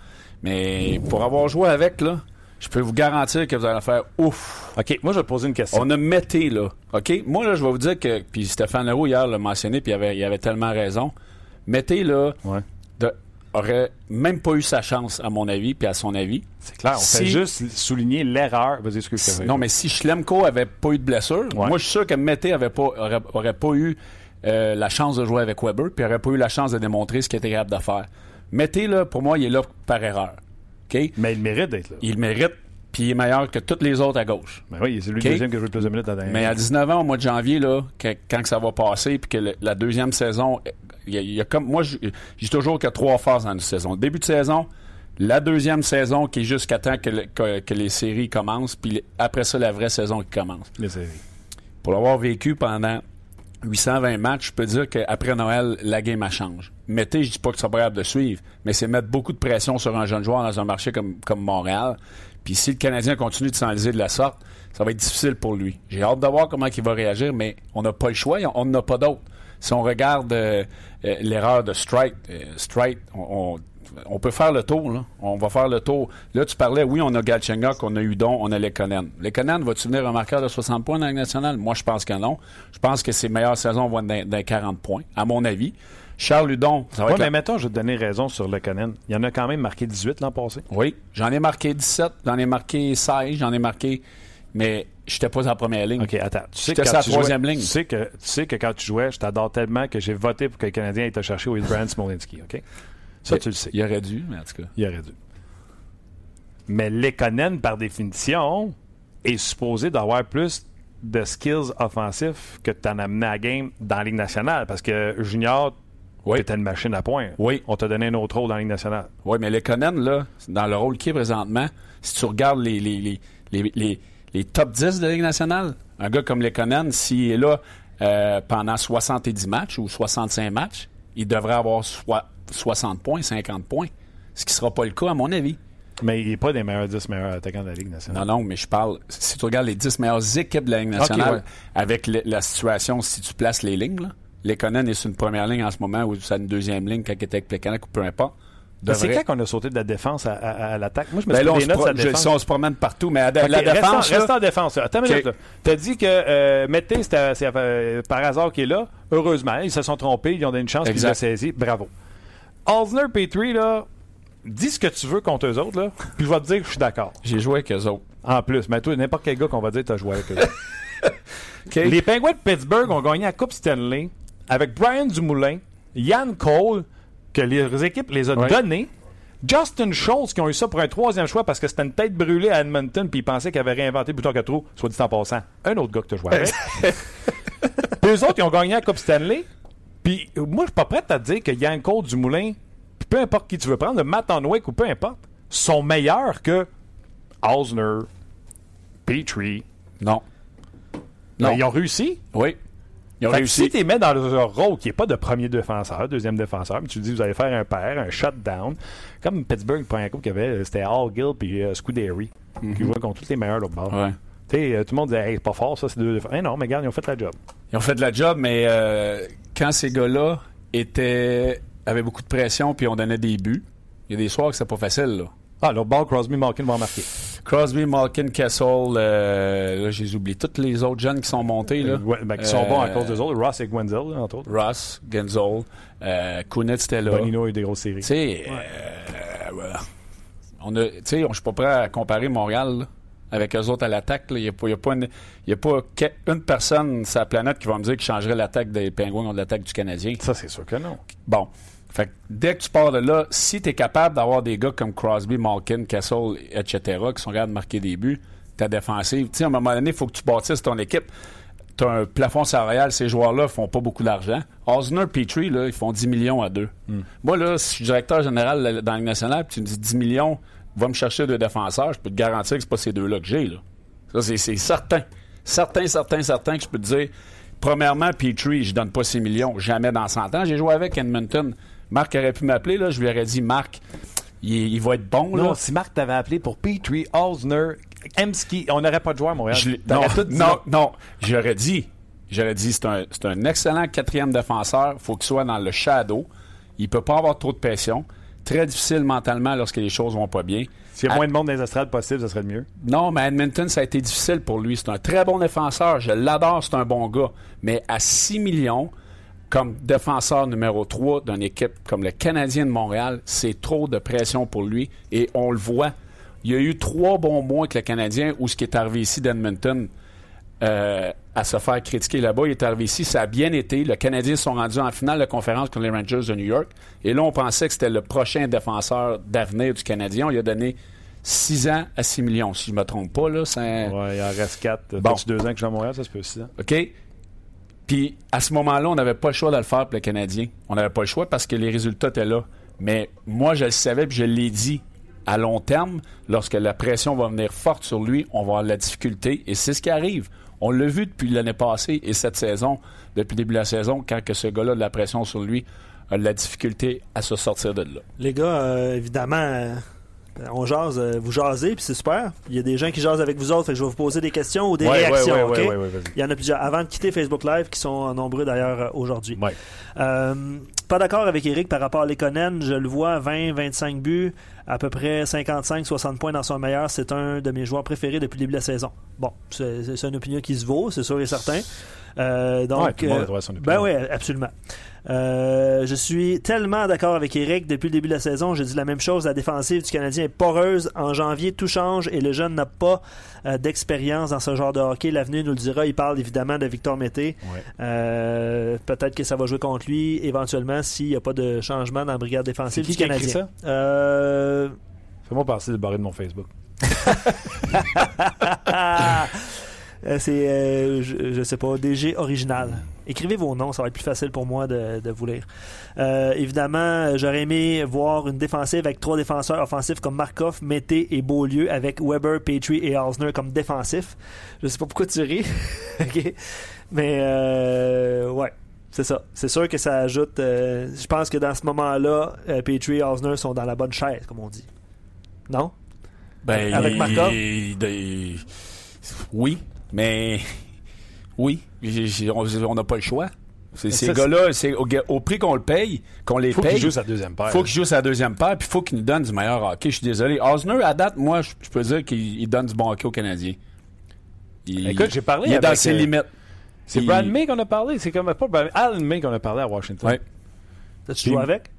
Mais pour avoir joué avec, là, je peux vous garantir que vous allez faire ouf. OK, moi, je vais te poser une question. On a Mété, là. OK? Moi, là, je vais vous dire que. Puis Stéphane Leroux, hier, l'a mentionné, puis il avait, il avait tellement raison. Mété, là, Ouais. de- aurait même pas eu sa chance, à mon avis, puis à son avis. C'est clair, on Si- fait juste souligner l'erreur. Moi Non, mais si Schlemko avait pas eu de blessure, Ouais. moi, je suis sûr que Mété avait pas, aurait, aurait pas eu euh, la chance de jouer avec Weber, puis aurait pas eu la chance de démontrer ce qu'il était capable de faire. Mété, là, pour moi, il est là par erreur. Mais il mérite d'être là. Il mérite, puis il est meilleur que tous les autres à gauche. Ben oui, c'est lui le deuxième qui a joué plus de minutes la dernière. Mais à 19 ans, au mois de janvier, là, que- quand que ça va passer, puis que le- la deuxième saison, il y, a- il y a comme moi, dis toujours qu'il y a trois phases dans une saison. Début de saison, la deuxième saison qui est jusqu'à temps que, le- que- que les séries commencent, puis après ça, la vraie saison qui commence. Les séries. Pour l'avoir vécu pendant 820 matchs, je peux dire qu'après Noël, la game a change. Mettez, je dis pas que c'est pas capable de suivre, mais c'est mettre beaucoup de pression sur un jeune joueur dans un marché comme, comme Montréal. Puis si le Canadien continue de s'enliser de la sorte, ça va être difficile pour lui. J'ai hâte de voir comment il va réagir, mais on n'a pas le choix, on n'a pas d'autre. Si on regarde euh, euh, l'erreur de Strike, euh, on- on peut faire le tour, là. On va faire le tour. Là, tu parlais, oui, on a Galchenyuk, on a Udon, on a Lekonen. Lekonen, va-tu venir un marqueur de 60 points dans la Ligue nationale? Moi, je pense que non. Je pense que ses meilleures saisons vont être dans, dans 40 points, à mon avis. Charles Udon, ça va Ouais, être mais la- mettons, je vais te donner raison sur le Conan. Il y en a quand même marqué 18 l'an passé. Oui, j'en ai marqué 17, j'en ai marqué 16, j'en ai marqué... Mais j'étais pas en première ligne. OK, attends. Tu sais, que quand tu troisième jouais- ligne. Tu sais, que, tu sais que quand tu jouais, je t'adore tellement que j'ai voté pour que le Canadien ait cherché Will Brand Smolinski, OK? Ça, tu le sais. Il aurait dû, mais en tout cas. Il aurait dû. Mais Lekonen, par définition, est supposé d'avoir plus de skills offensifs que tu en as amené à la game dans la Ligue nationale. Parce que Junior, Oui. t'étais une machine à points. Oui. On t'a donné un autre rôle dans la Ligue nationale. Oui, mais Lekonen, là, dans le rôle qu'il est présentement, si tu regardes les, les, les, les, les- les top 10 de la Ligue nationale, un gars comme Lekonen, s'il est là euh, pendant 70 matchs ou 65 matchs, il devrait avoir soit 60 points, 50 points. Ce qui ne sera pas le cas, à mon avis. Mais il n'est pas des meilleurs 10 meilleurs attaquants de la Ligue nationale. Non, non, mais je parle, si tu regardes les 10 meilleures équipes de la Ligue nationale, ouais. avec le- la situation, si tu places les lignes, là, Lekonen est sur une première ligne en ce moment ou c'est une deuxième ligne quand il était avec Plekanec ou peu importe. Mais C'est quand qu'on a sauté de la défense à, à- à l'attaque? Moi, je me Ben se, des notes je- si on se promène partout, mais à la, Ok, la reste en- défense, là, reste en défense. là. Attends une minute. T'as dit que euh, Mété, c'est, euh, par hasard qu'il est là. Heureusement, ils se sont trompés. Ils ont donné une chance. Puis ils l'ont saisi. Bravo. Osner Petrie, là, dis ce que tu veux contre eux autres, là. Puis je vais te dire que je suis d'accord. j'ai joué avec eux autres. En plus, mais toi, n'importe quel gars qu'on va dire, t'as joué avec eux. autres. Les Penguins de Pittsburgh ont gagné la Coupe Stanley avec Brian Dumoulin, Yann Cole, que les équipes les ont Ouais. donnés. Justin Schultz, qui ont eu ça pour un troisième choix parce que c'était une tête brûlée à Edmonton, puis ils pensaient qu'ils avaient réinventé bouton 4 trous, soit dit en passant. Un autre gars que tu joué avec. puis eux autres, ils ont gagné la Coupe Stanley. Puis moi, je suis pas prêt à te dire que Yann Cole, Dumoulin, puis peu importe qui tu veux prendre, le Matt Hanwick ou peu importe, sont meilleurs que Osner, Petrie. Non. Non. Non. ils ont réussi. Oui. Ils ont réussi. si tu les mets dans leur rôle qui n'est pas de premier défenseur, deuxième défenseur, mais tu dis vous allez faire un pair, un shutdown, comme Pittsburgh, le premier coup qu'il y avait, c'était Hall Gill puis euh, Scuderi qui jouaient contre tous les meilleurs l'autre bord. Mhm. Ouais. Euh, tout le monde disait hey, c'est pas fort ça, c'est deux défenseurs. Eh non, mais regarde, ils ont fait la job. Ils ont fait la job, mais euh, quand ces gars-là étaient avaient beaucoup de pression puis on donnait des buts, il y a des soirs que c'est pas facile, là. Ah, l'autre ball, Crosby, Malkin vont marquer. Crosby, Malkin, Kessel, euh, là, j'ai oublié tous les autres jeunes qui sont montés. Là. Ouais, ben, qui sont bons à Euh, cause des autres. Ross et Gwenzel, entre autres. Ross, Genzel, euh, Kunitz était là. Bonino a eu des grosses séries. Tu sais, euh, voilà. On a, tu sais, je suis pas prêt à comparer Montréal là, avec eux autres à l'attaque. Il n'y a pas, a une, il y a pas que- une personne sur la planète qui va me dire qu'il changerait l'attaque des Pingouins contre l'attaque du Canadien. Ça, c'est sûr que non. Bon. Fait que dès que tu pars de là, si tu es capable d'avoir des gars comme Crosby, Malkin, Kessel, etc., qui sont capables de marquer des buts, ta défensive, tu sais, à un moment donné, il faut que tu bâtisses ton équipe. Tu as un plafond salarial, ces joueurs-là font pas beaucoup d'argent. Osner, Petrie, là, ils font 10 millions à deux. Moi, là, si je suis directeur général dans le national, puis tu me dis 10 millions, va me chercher deux défenseurs, je peux te garantir que c'est pas ces deux-là que j'ai. Là. Ça, c'est, c'est certain. Certain, certain, certain que je peux te dire. Premièrement, Petrie, je donne pas 6 millions, jamais dans 100 ans. J'ai joué avec Edmonton. Marc aurait pu m'appeler, là, je lui aurais dit, Marc, il, il va être bon. Là. Non, si Marc t'avait appelé pour Petrie, Osner, Emski, on n'aurait pas de joueur à Montréal. Je non, tout dit non, non, j'aurais dit, j'aurais dit, c'est un, c'est un excellent quatrième défenseur. faut qu'il soit dans le shadow. Il peut pas avoir trop de pression. Très difficile mentalement lorsque les choses vont pas bien. S'il y a À- moins de monde dans les estrades possible, ça serait le mieux. Non, mais Edmonton, ça a été difficile pour lui. C'est un très bon défenseur. Je l'adore, c'est un bon gars. Mais à 6 millions, comme défenseur numéro 3 d'une équipe comme le Canadien de Montréal, c'est trop de pression pour lui. Et on le voit. Il y a eu trois bons mois avec le Canadien où ce qui est arrivé ici d'Edmonton euh, à se faire critiquer là-bas. Il est arrivé ici, ça a bien été. Le Canadien sont rendus en finale de conférence contre les Rangers de New York. Et là, on pensait que c'était le prochain défenseur d'avenir du Canadien. On lui a donné 6 ans à 6 millions, si je me trompe pas. Là, un- Ouais, il en reste 4. Bon. Bon. deux ans que je suis à Montréal, ça se peut aussi. hein. OK? Puis à ce moment-là, on n'avait pas le choix de le faire pour le Canadien. On n'avait pas le choix parce que les résultats étaient là. Mais moi, je le savais puis je l'ai dit. À long terme, lorsque la pression va venir forte sur lui, on va avoir de la difficulté. Et c'est ce qui arrive. On l'a vu depuis l'année passée et cette saison, depuis le début de la saison, quand que ce gars-là a de la pression sur lui, a de la difficulté à se sortir de là. Les gars, euh, évidemment, euh, on jase, euh, vous jasez, puis c'est super. Il y a des gens qui jasent avec vous autres, fait que je vais vous poser des questions ou des Ouais, réactions, ouais, ouais. Il y en a plusieurs. Avant de quitter Facebook Live, qui sont nombreux d'ailleurs euh, aujourd'hui. Euh, pas d'accord avec Eric par rapport à Lekonen. Je le vois, 20, 25 buts, à peu près 55, 60 points dans son meilleur. C'est un de mes joueurs préférés depuis le début de la saison. Bon, c'est une opinion qui se vaut, c'est sûr et certain. Euh, donc, Ouais, tout le monde a euh, droit à son opinion. ben oui, absolument. Euh, je suis tellement d'accord avec Eric. Depuis le début de la saison, j'ai dit la même chose. La défensive du Canadien est poreuse. En janvier, tout change et le jeune n'a pas euh, d'expérience dans ce genre de hockey. L'avenir nous le dira. Il parle évidemment de Victor Mété. Ouais. Euh, Peut-être que ça va jouer contre lui éventuellement s'il n'y a pas de changement dans la brigade défensive qui du qui Canadien. Fais-moi passer le barré de mon Facebook. C'est, je, je sais pas, DG original. Écrivez vos noms, ça va être plus facile pour moi de, de vous lire. Euh, évidemment, j'aurais aimé voir une défensive avec trois défenseurs offensifs comme Markov, Mété et Beaulieu, avec Weber, Petrie et Osner comme défensifs. Je sais pas pourquoi tu ris. Ok. Mais euh, ouais. C'est ça. C'est sûr que ça ajoute. euh, je pense que dans ce moment-là, euh, Petrie et Osner sont dans la bonne chaise, comme on dit. Non? Ben, Avec Markov? il- il- oui, mais oui, on on n'a pas le choix. C'est- Ces gars-là, c'est au, prix qu'on le paye, qu'on les Faut paye. qu'il joue sa deuxième paire. faut qu'il joue sa deuxième paire, puis faut qu'il nous donne du meilleur hockey. Je suis désolé. Osner, à date, moi, je je peux dire qu'il il donne du bon hockey aux Canadiens. Il, Écoute, j'ai parlé Il est dans ses euh, limites. C'est Il- Brad May qu'on a parlé. C'est comme pas Brad Alan May qu'on a parlé à Washington. Ouais. Tu joues avec?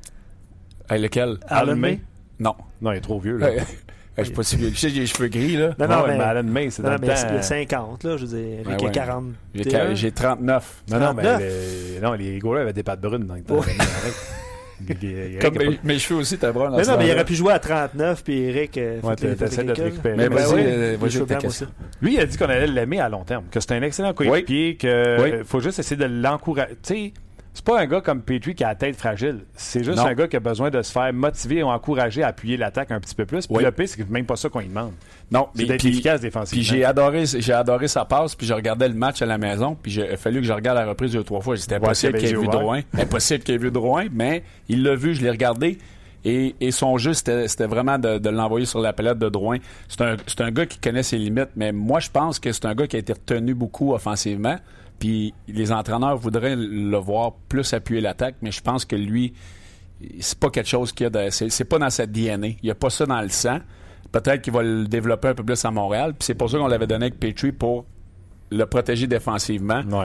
Hey, lequel? Alan Alan May? May? Non. Non, il est trop vieux. Là. Hey, Je suis pas si vieux. que ça, J'ai les cheveux gris, là. Non, non, Ouais, mais, Alan May, c'est non, dans mais le il y a temps. 50, là, je veux dire. Rick Ouais, est 40. J'ai j'ai 39. Non, non, mais 39. les, non, les gars avaient des pattes brunes dans le temps. Il- il- il- Comme il- mes, mes cheveux aussi, t'as brun. Mais non, mais il aurait pu jouer à 39, puis Eric. euh, Ouais, t'essaies de te les- récupérer. Mais Ben vas-y, oui, euh, vas-y, ta question. Lui, il a dit qu'on allait l'aimer à long terme, que c'est un excellent coéquipier, Oui. euh, faut juste essayer de l'encourager. Tu sais, c'est pas un gars comme Petrie qui a la tête fragile. C'est juste Non. un gars qui a besoin de se faire motiver ou encourager à appuyer l'attaque un petit peu plus. Puis Oui. le pire, c'est même pas ça qu'on lui demande. Non, C'est mais d'être puis- efficace Puis défensivement. j'ai adoré, j'ai adoré sa passe, puis je regardais le match à la maison, puis il a fallu que je regarde la reprise deux ou trois fois. C'était impossible qu'il ait vu Drouin. Impossible qu'il ait vu Drouin, mais il l'a vu, je l'ai regardé. Et, et son jeu, c'était vraiment de, de l'envoyer sur la palette de Drouin. C'est un, c'est un gars qui connaît ses limites, mais moi, je pense que c'est un gars qui a été retenu beaucoup offensivement. Puis les entraîneurs voudraient le voir plus appuyer l'attaque, mais je pense que lui, c'est pas quelque chose qu'il y a de, c'est, pas dans sa DNA. Il n'y a pas ça dans le sang. Peut-être qu'il va le développer un peu plus à Montréal. Puis c'est pour ça qu'on l'avait donné avec Petrie pour le protéger défensivement. Ouais.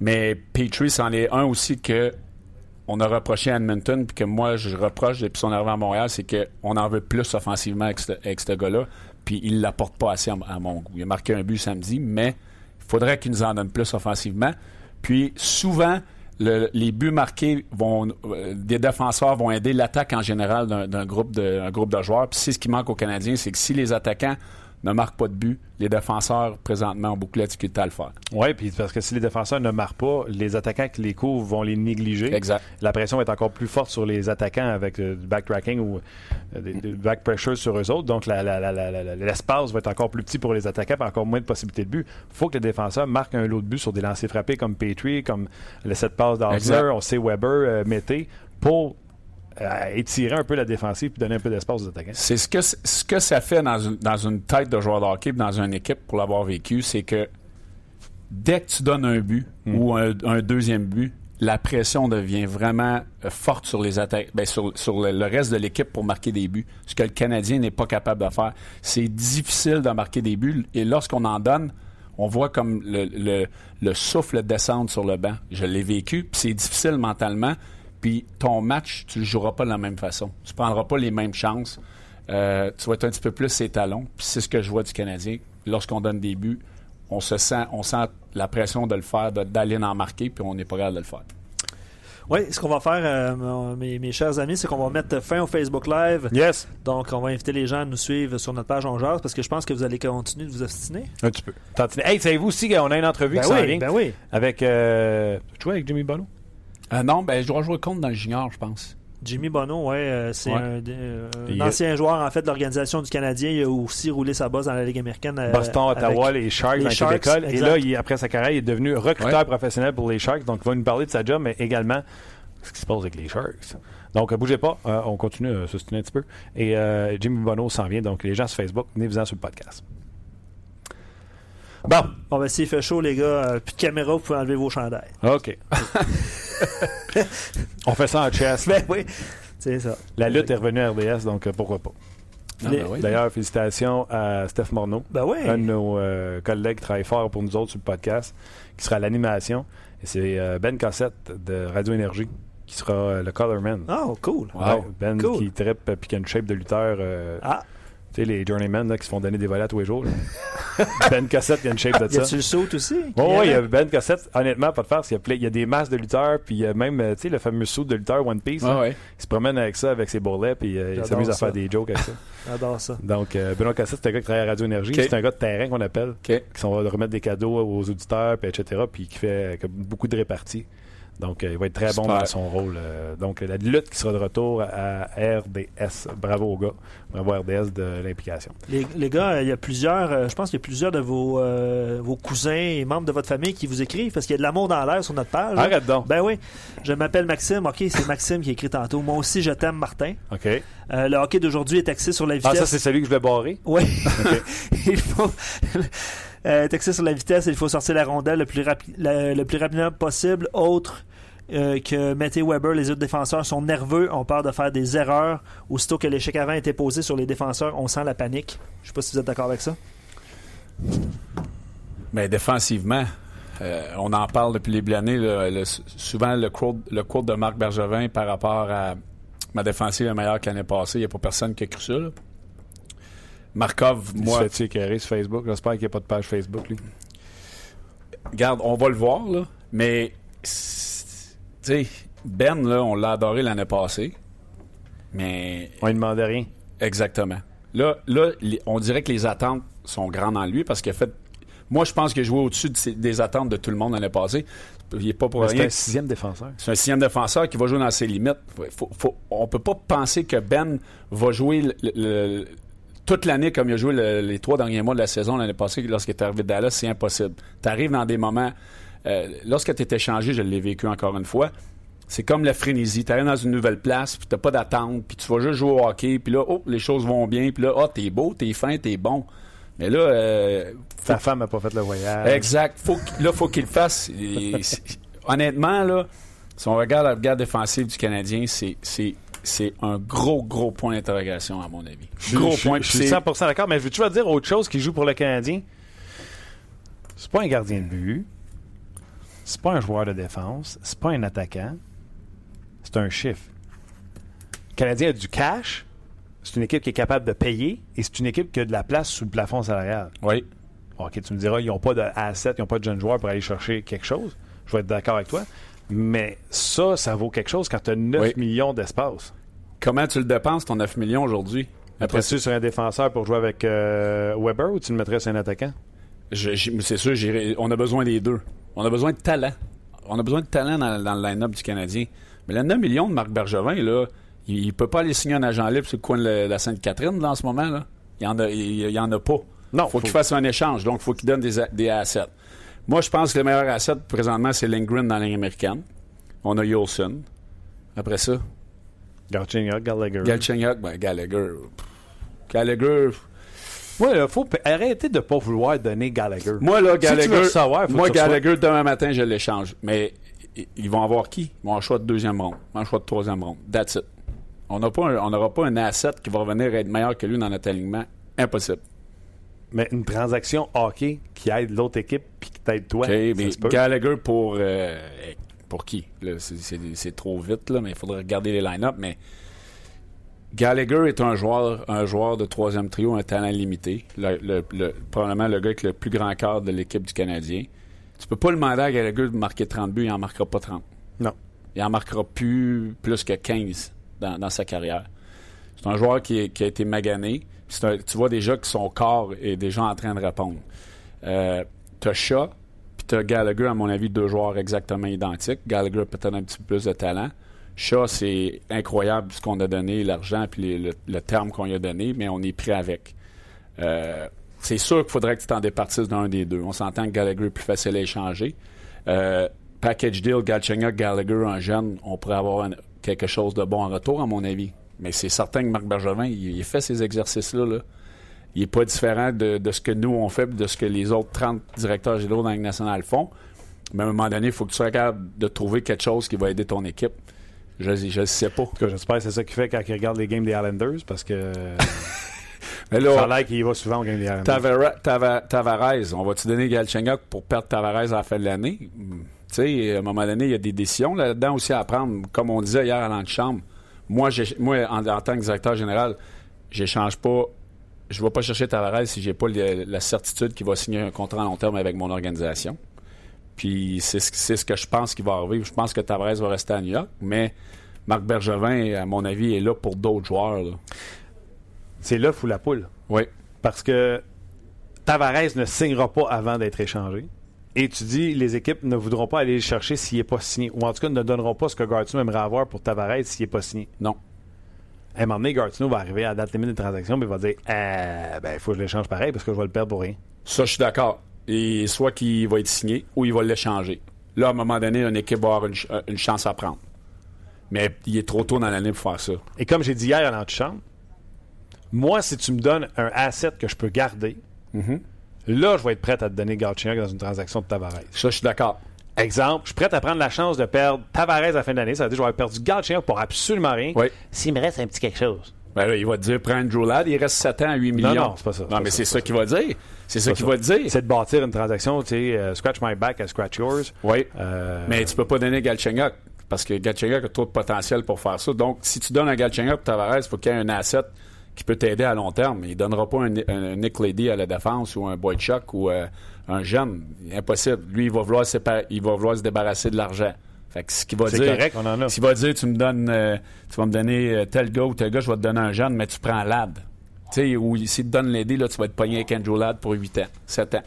Mais Petrie, c'en est un aussi que on a reproché à Edmonton, puis que moi, je reproche depuis son arrivée à Montréal, c'est qu'on en veut plus offensivement avec ce, gars-là, puis il l'apporte pas assez à, à mon goût. Il a marqué un but samedi, mais faudrait qu'il nous en donne plus offensivement. Puis souvent, le- les buts marqués vont, euh, des défenseurs vont aider l'attaque en général d'un groupe de, groupe de joueurs. Puis c'est ce qui manque aux Canadiens, c'est que si les attaquants ne marquent pas de but, les défenseurs présentement ont beaucoup de difficulté à le faire. Oui, puis parce que si les défenseurs ne marquent pas, les attaquants qui les couvrent vont les négliger. Exact. La pression être encore plus forte sur les attaquants avec euh, du backtracking ou euh, des- du back pressure sur eux autres. Donc, l'espace va être encore plus petit pour les attaquants, puis encore moins de possibilités de but. Il faut que les défenseurs marquent un lot de but sur des lancers frappés comme Petrie, comme le set passe Exact. d'Osler, on sait Weber, euh, Mété, pour étirer un peu la défensive et donner un peu d'espace aux attaquants. C'est ce que, ce que ça fait dans une, dans une tête de joueur de hockey, dans une équipe, pour l'avoir vécu, c'est que dès que tu donnes un but ou un, un deuxième but, la pression devient vraiment euh, forte sur les attaques, ben, sur, sur le, reste de l'équipe pour marquer des buts. Ce que le Canadien n'est pas capable de faire. C'est difficile de marquer des buts et lorsqu'on en donne, on voit comme le, le- le souffle descendre sur le banc. Je l'ai vécu, c'est difficile mentalement. Puis ton match, tu le joueras pas de la même façon. Tu prendras pas les mêmes chances. Euh, tu vas être un petit peu plus ses talons. Puis c'est ce que je vois du Canadien. Lorsqu'on donne des buts, on se sent, on sent la pression de le faire, d'aller en marquer, puis on n'est pas capable de le faire. Oui, ce qu'on va faire, euh, mes, mes chers amis, c'est qu'on va mettre fin au Facebook Live. Yes! Donc, on va inviter les gens à nous suivre sur notre page On Jase parce que je pense que vous allez continuer de vous obstiner. Un petit peu. Hey, savez-vous aussi qu'on a une entrevue Ben qui s'en oui, vient ben oui. avec. Euh... Tu joues avec Jimmy Bono? Euh, non, ben, je dois jouer contre dans le junior, je pense. Jimmy Bono, ouais, euh, c'est Ouais. un, euh, un ancien joueur en fait de l'organisation du Canadien. Il a aussi roulé sa bosse dans la Ligue américaine. euh, Boston, Ottawa, avec- les Sharks les dans Sharks. Et là, il- après sa carrière, il est devenu recruteur Ouais. professionnel pour les Sharks. Donc, il va nous parler de sa job, mais également ce qui se passe avec les Sharks. Donc, bougez pas. Euh, on continue à se soutenir un petit peu. Et euh, Jimmy Bono s'en vient. Donc, les gens sur Facebook, venez-vous-en sur le podcast. Bon, Bon, ben, s'il fait chaud, les gars, euh, plus de caméra, vous pouvez enlever vos chandails. OK. on fait ça en chess. Ben oui, c'est ça. La lutte est revenue à RDS, donc euh, pourquoi pas. Ah, Les- ben oui. D'ailleurs, félicitations à Steph Morneau. Ben oui. un de nos euh, collègues qui travaille fort pour nous autres sur le podcast, qui sera à l'animation. Et c'est euh, Ben Cossette de Radio Énergie qui sera euh, le colorman. Oh, cool. Wow. Ben Cool. qui trippe euh, puis qui a une shape de lutteur. euh, Ah, sais, les journeymen là, qui se font donner des volets tous les jours. ben Cossette, il a une shape de y ça. a-tu le saut aussi? Oui, il y a? Ben Cossette, honnêtement, pas de farce. Il y a, y a des masses de lutteurs, puis il y a même, euh, tu sais, le fameux saut de lutteur One Piece. là. Ouais, ouais. Il se promène avec ça, avec ses bourrelets, puis euh, il s'amuse à faire des jokes avec ça. J'adore ça. Donc, euh, Benoît Cossette, c'est un gars qui travaille à Radio Énergie. Ok. C'est un gars de terrain qu'on appelle qui sont de remettre des cadeaux aux auditeurs, puis etc., puis qui fait euh, beaucoup de réparties. Donc, euh, il va être très bon dans son rôle. euh, donc, la lutte qui sera de retour à RDS. Bravo aux gars. Bravo RDS de l'implication. Les, les gars, euh, il y a plusieurs, euh, je pense qu'il y a plusieurs de vos, euh, vos cousins et membres de votre famille qui vous écrivent parce qu'il y a de l'amour dans l'air sur notre page. Arrête donc. Ben oui, je m'appelle Maxime. Ok, c'est Maxime qui a écrit tantôt. Moi aussi, je t'aime, Martin. OK. Euh, le hockey d'aujourd'hui est axé sur la vitesse. Ah, ça, c'est celui que je vais barrer? Oui. il faut. Euh, sur la vitesse, il faut sortir la rondelle le plus, rapidement possible. Autre euh, que Matthew Weber, les autres défenseurs sont nerveux, ont peur de faire des erreurs. Aussitôt que l'échec avant était posé sur les défenseurs, on sent la panique. Je sais pas si vous êtes d'accord avec ça. Mais défensivement, euh, on en parle depuis les années. là, le- souvent, le quote de Marc Bergevin par rapport à ma défensive est meilleure que l'année passée, il n'y a pas personne qui a cru ça. là. Markov, Il moi, se fait sur Facebook? J'espère qu'il n'y a pas de page Facebook, lui. Regarde, on va le voir, là, mais tu sais, Ben, là, on l'a adoré l'année passée, mais On ne demandait rien. exactement. Là, là, on dirait que les attentes sont grandes en lui parce qu'il a fait. Moi, je pense qu'il a joué au-dessus de des attentes de tout le monde l'année passée. Il n'est pas pour C'est un sixième défenseur. C'est un sixième défenseur qui va jouer dans ses limites. Faut, faut- on peut pas penser que Ben va jouer le- le- toute l'année comme il a joué le- les trois derniers mois de la saison l'année passée lorsqu'il est arrivé de Dallas. C'est impossible. Tu arrives dans des moments... euh, lorsque tu es échangé, je l'ai vécu encore une fois, c'est comme la frénésie. Tu arrives dans une nouvelle place, puis tu pas d'attente, puis tu vas juste jouer au hockey, puis là, oh, les choses vont bien, puis là, oh, t'es beau, t'es fin, t'es bon. Mais là, euh, Ta femme n'a pas fait le voyage. Exact. Faut qu'- là, faut qu'il le fasse. Honnêtement, là, si on regarde la garde défensive du Canadien, c'est, c'est un gros, gros point d'interrogation, à mon avis. Je, Gros je- point. je puis suis c'est- 100% d'accord, mais veux-tu vas dire autre chose qui joue pour le Canadien? C'est pas un gardien de but. C'est pas un joueur de défense. C'est pas un attaquant. C'est un chiffre. Le Canadien a du cash. C'est une équipe qui est capable de payer. Et c'est une équipe qui a de la place sous le plafond salarial. Oui. OK, tu me diras, ils n'ont pas de assets, ils n'ont pas de jeunes joueurs pour aller chercher quelque chose. Je vais être d'accord avec toi. Mais ça, ça vaut quelque chose quand tu as 9 Oui. millions d'espace. Comment tu le dépenses, ton 9 millions aujourd'hui? Après Mettrais-tu sur un défenseur pour jouer avec euh, Weber ou tu le mettrais sur un attaquant? c'est sûr, on a besoin des deux. On a besoin de talent. On a besoin de talent dans, dans le line-up du Canadien. Mais le 9 millions de Marc Bergevin, là, il, il peut pas aller signer un agent libre sur le coin de la, Sainte-Catherine là, en ce moment. Là. Il y en a, il, il y en a pas. Non, faut, faut- qu'il fasse un échange. Donc, il faut qu'il donne des, des assets. Moi, je pense que le meilleur asset présentement, c'est Lindgren dans la ligne américaine. On a Yolson. Après ça, Galchenyuk, Gallagher. Galchenyuk, ben, Gallagher. Gallagher. Ouais, il faut arrêter de pas vouloir donner Gallagher. Moi, là, Si tu veux Gallagher. faut que moi. Gallagher, demain matin, je l'échange. Mais ils vont avoir qui? Ils vont avoir un choix de deuxième ronde, un choix de troisième ronde. That's it. On n'aura pas un asset qui va revenir être meilleur que lui dans notre alignement. Impossible. Mais une transaction hockey qui aide l'autre équipe puis qui t'aide toi, OK, ça mais. Gallagher pour. euh, pour qui? C'est- trop vite, là, mais il faudrait regarder les line-up. Mais Gallagher est un joueur, un joueur de troisième trio, un talent limité. Le- le- le- probablement le gars avec le plus grand quart de l'équipe du Canadien. Tu peux pas le demander à Gallagher de marquer 30 buts, il en marquera pas 30. Non. Il en marquera plus, plus que 15 dans, dans sa carrière. C'est un joueur qui, est- qui a été magané. Tu vois déjà que son corps est déjà en train de répondre. Euh, t'as Shaw, puis t'as Gallagher, à mon avis, deux joueurs exactement identiques. Gallagher peut-être un petit peu plus de talent. Shaw, c'est incroyable ce qu'on a donné, l'argent, puis le, le terme qu'on lui a donné, mais on est pris avec. Euh, c'est sûr qu'il faudrait que tu t'en départisses d'un des deux. On s'entend que Gallagher est plus facile à échanger. Euh, package deal, Galchenyuk, Gallagher, un jeune, on pourrait avoir quelque chose de bon en retour, à mon avis. Mais c'est certain que Marc Bergevin, il, il fait ces exercices-là. Là. Il n'est pas différent de, de ce que nous, on fait, de ce que les autres 30 directeurs généraux dans la nationale font. Mais à un moment donné, il faut que tu sois capable de trouver quelque chose qui va aider ton équipe. Je ne sais pas. En tout cas, j'espère que c'est ça qu'il fait quand il regarde les games des Islanders parce que Mais ça a là, l'air qu'il va souvent aux games des Islanders. Tava- Tavares, on va-tu donner Galchenyuk pour perdre Tavares à la fin de l'année? Hmm. Tu sais, à un moment donné, il y a des décisions là-dedans aussi à prendre. Comme on disait hier à l'antichambre, moi, moi en, en tant que directeur général, j'échange pas. Je ne vais pas chercher Tavares si j'ai pas le- la certitude qu'il va signer un contrat à long terme avec mon organisation. Puis c'est ce, que je pense qui va arriver. Je pense que Tavares va rester à New York, mais Marc Bergevin, à mon avis, est là pour d'autres joueurs. là. C'est l'œuf ou la poule. Oui. Parce que Tavares ne signera pas avant d'être échangé. Et tu dis, les équipes ne voudront pas aller le chercher s'il n'est pas signé. Ou en tout cas, ne donneront pas ce que Gartino aimerait avoir pour Tavares s'il n'est pas signé. Non. À un moment donné, Gartino va arriver à la date limite de transaction mais il va dire euh, ben, il faut que je l'échange pareil parce que je vais le perdre pour rien. Ça, je suis d'accord. Et soit qu'il va être signé ou il va l'échanger. Là, à un moment donné, une équipe va avoir une, ch- euh, une chance à prendre. Mais il est trop tôt dans l'année pour faire ça. Et comme j'ai dit hier à l'antichambre, moi, si tu me donnes un asset que je peux garder, là, je vais être prêt à te donner Galchenyuk dans une transaction de Tavares. Ça, je suis d'accord. Exemple, je suis prêt à prendre la chance de perdre Tavares à la fin de l'année. Ça veut dire que j'aurais perdu Galchenyuk pour absolument rien. Oui. S'il me reste un petit quelque chose. Ben là, il va te dire, prends Andrew Ladd, il reste 7 ans à 8 millions. non, c'est pas ça, Non, mais c'est ça qu'il va dire. C'est ça qu'il va te dire. C'est de bâtir une transaction, tu sais, euh, scratch my back, I scratch yours. Oui. Euh, Mais tu peux pas donner Galchenyuk parce que Galchenyuk a trop de potentiel pour faire ça. Donc, si tu donnes un Galchenyuk pour Tavares, il faut qu'il y ait un asset qui peut t'aider à long terme. Il donnera pas un, un Nick Lady à la défense ou un Boychuk ou euh, un jeune. Impossible. Lui, il va vouloir, séparer- il va vouloir se débarrasser de l'argent. Fait que ce qu'il va dire, correct, on en a. S'il va dire, tu me donnes, euh, tu vas me donner euh, tel gars ou tel gars, je vais te donner un jeune, mais tu prends Lad. Tu sais, ou s'il te donne l'aider, là, tu vas être pogné avec Andrew Ladd pour 8 ans, 7 ans.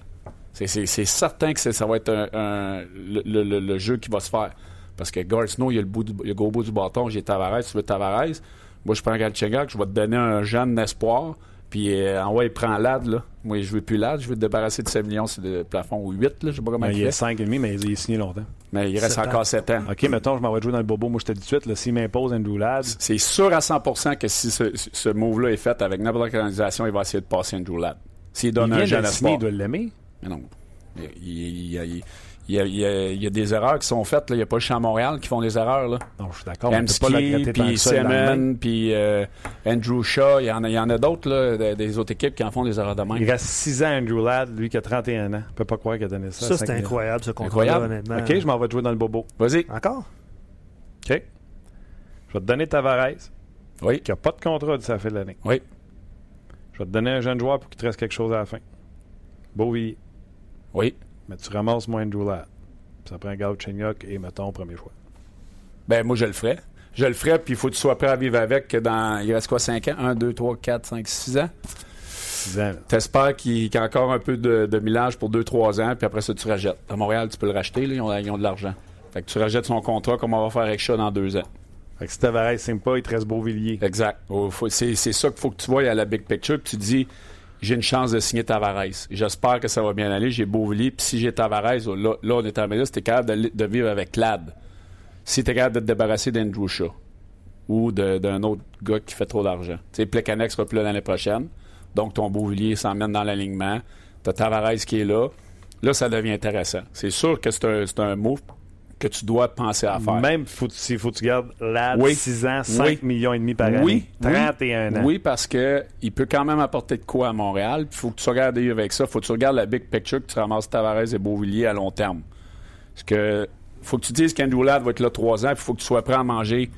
C'est- certain que ça va être un, un- le, le- le- le jeu qui va se faire. Parce que Gar Snow, il a le, bout du, il a le gros bout du bâton, j'ai Tavares, tu veux Tavares? Moi, je prends Galchenyuk, je vais te donner un jeune espoir. Puis, euh, en ouais, il prend Lad, là. Moi, je veux plus Lad, je veux te débarrasser de 7 millions sur le plafond, ou 8, là, je sais pas comment ben, il il est fait. 5,5, mais il est signé longtemps. Mais il reste Sept encore ans. 7 ans. OK, mettons, je m'en vais jouer dans le bobo. Moi, je te dis tout de suite, là, s'il m'impose Andrew Ladd, C'est sûr à 100% que si ce, ce move-là est fait avec n'importe quelle organisation, il va essayer de passer Andrew Ladd. S'il il donne vient un jeune espoir. il doit l'aimer. Mais non. Il, il- il- y, a, il y a- il y a des erreurs qui sont faites. là. Il n'y a pas le champ Montréal qui font des erreurs. Là. Non, je suis d'accord. Tant puis. Seaman, puis euh, Andrew Shaw. Il y en a, il y en a d'autres, là, de- des autres équipes qui en font des erreurs de même. Il reste 6 ans, Andrew Ladd, lui qui a 31 ans. Je peux pas croire qu'il a donné ça. à Ça, c'est incroyable, ce contrat Incroyable. honnêtement. OK, je m'en vais te jouer dans le bobo. Vas-y. Encore? OK. Je vais te donner Tavares, Oui. qui n'a pas de contrat d'ici la fin de l'année. Oui. Je vais te donner un jeune joueur pour qu'il te reste quelque chose à la fin. Beauvillier. Oui. Mais tu ramasses moins Andrew Ladd. Puis Ça prend Galchenyuk et, mettons, premier choix. Ben, moi, je le ferais. Je le ferais, puis il faut que tu sois prêt à vivre avec que dans. Il reste quoi, 5 ans? 1, 2, 3, 4, 5, 6 ans? 6 ans. T'espères qu'il y a encore un peu de, de millage pour 2-3 ans, puis après ça, tu rajettes. À Montréal, tu peux le racheter, là, ils, ont, ils ont de l'argent. Fait que tu rajettes son contrat comme on va faire avec Shaw dans 2 ans. Fait que si Tavares pas, il te reste Beauvillier. Exact. C'est ça qu'il faut que tu vois à la big picture, puis tu dis j'ai une chance de signer Tavares. J'espère que ça va bien aller. J'ai Beauvillier, puis si j'ai Tavares, oh, là, on est en si t'es capable de, vivre avec Clad. Si t'es capable de te débarrasser d'Andrew Shaw ou d'un autre gars qui fait trop d'argent. Tu sais, Plekanec sera plus là l'année prochaine, donc ton Beauvillier s'emmène dans l'alignement. T'as Tavares qui est là. Là, ça devient intéressant. C'est sûr que c'est un, c'est un move que tu dois penser à faire. Même faut, s'il faut que tu gardes Ladd Oui. 6 ans, 5 Oui. millions et demi par année. Oui, 31 ans. Oui, parce que il peut quand même apporter de quoi à Montréal. Il faut que tu regardes avec ça. faut que tu regardes la big picture, que tu ramasses Tavares et Beauvillier à long terme. Parce que faut que tu dises qu'Andrew Ladd va être là trois ans, puis il faut que tu sois prêt à manger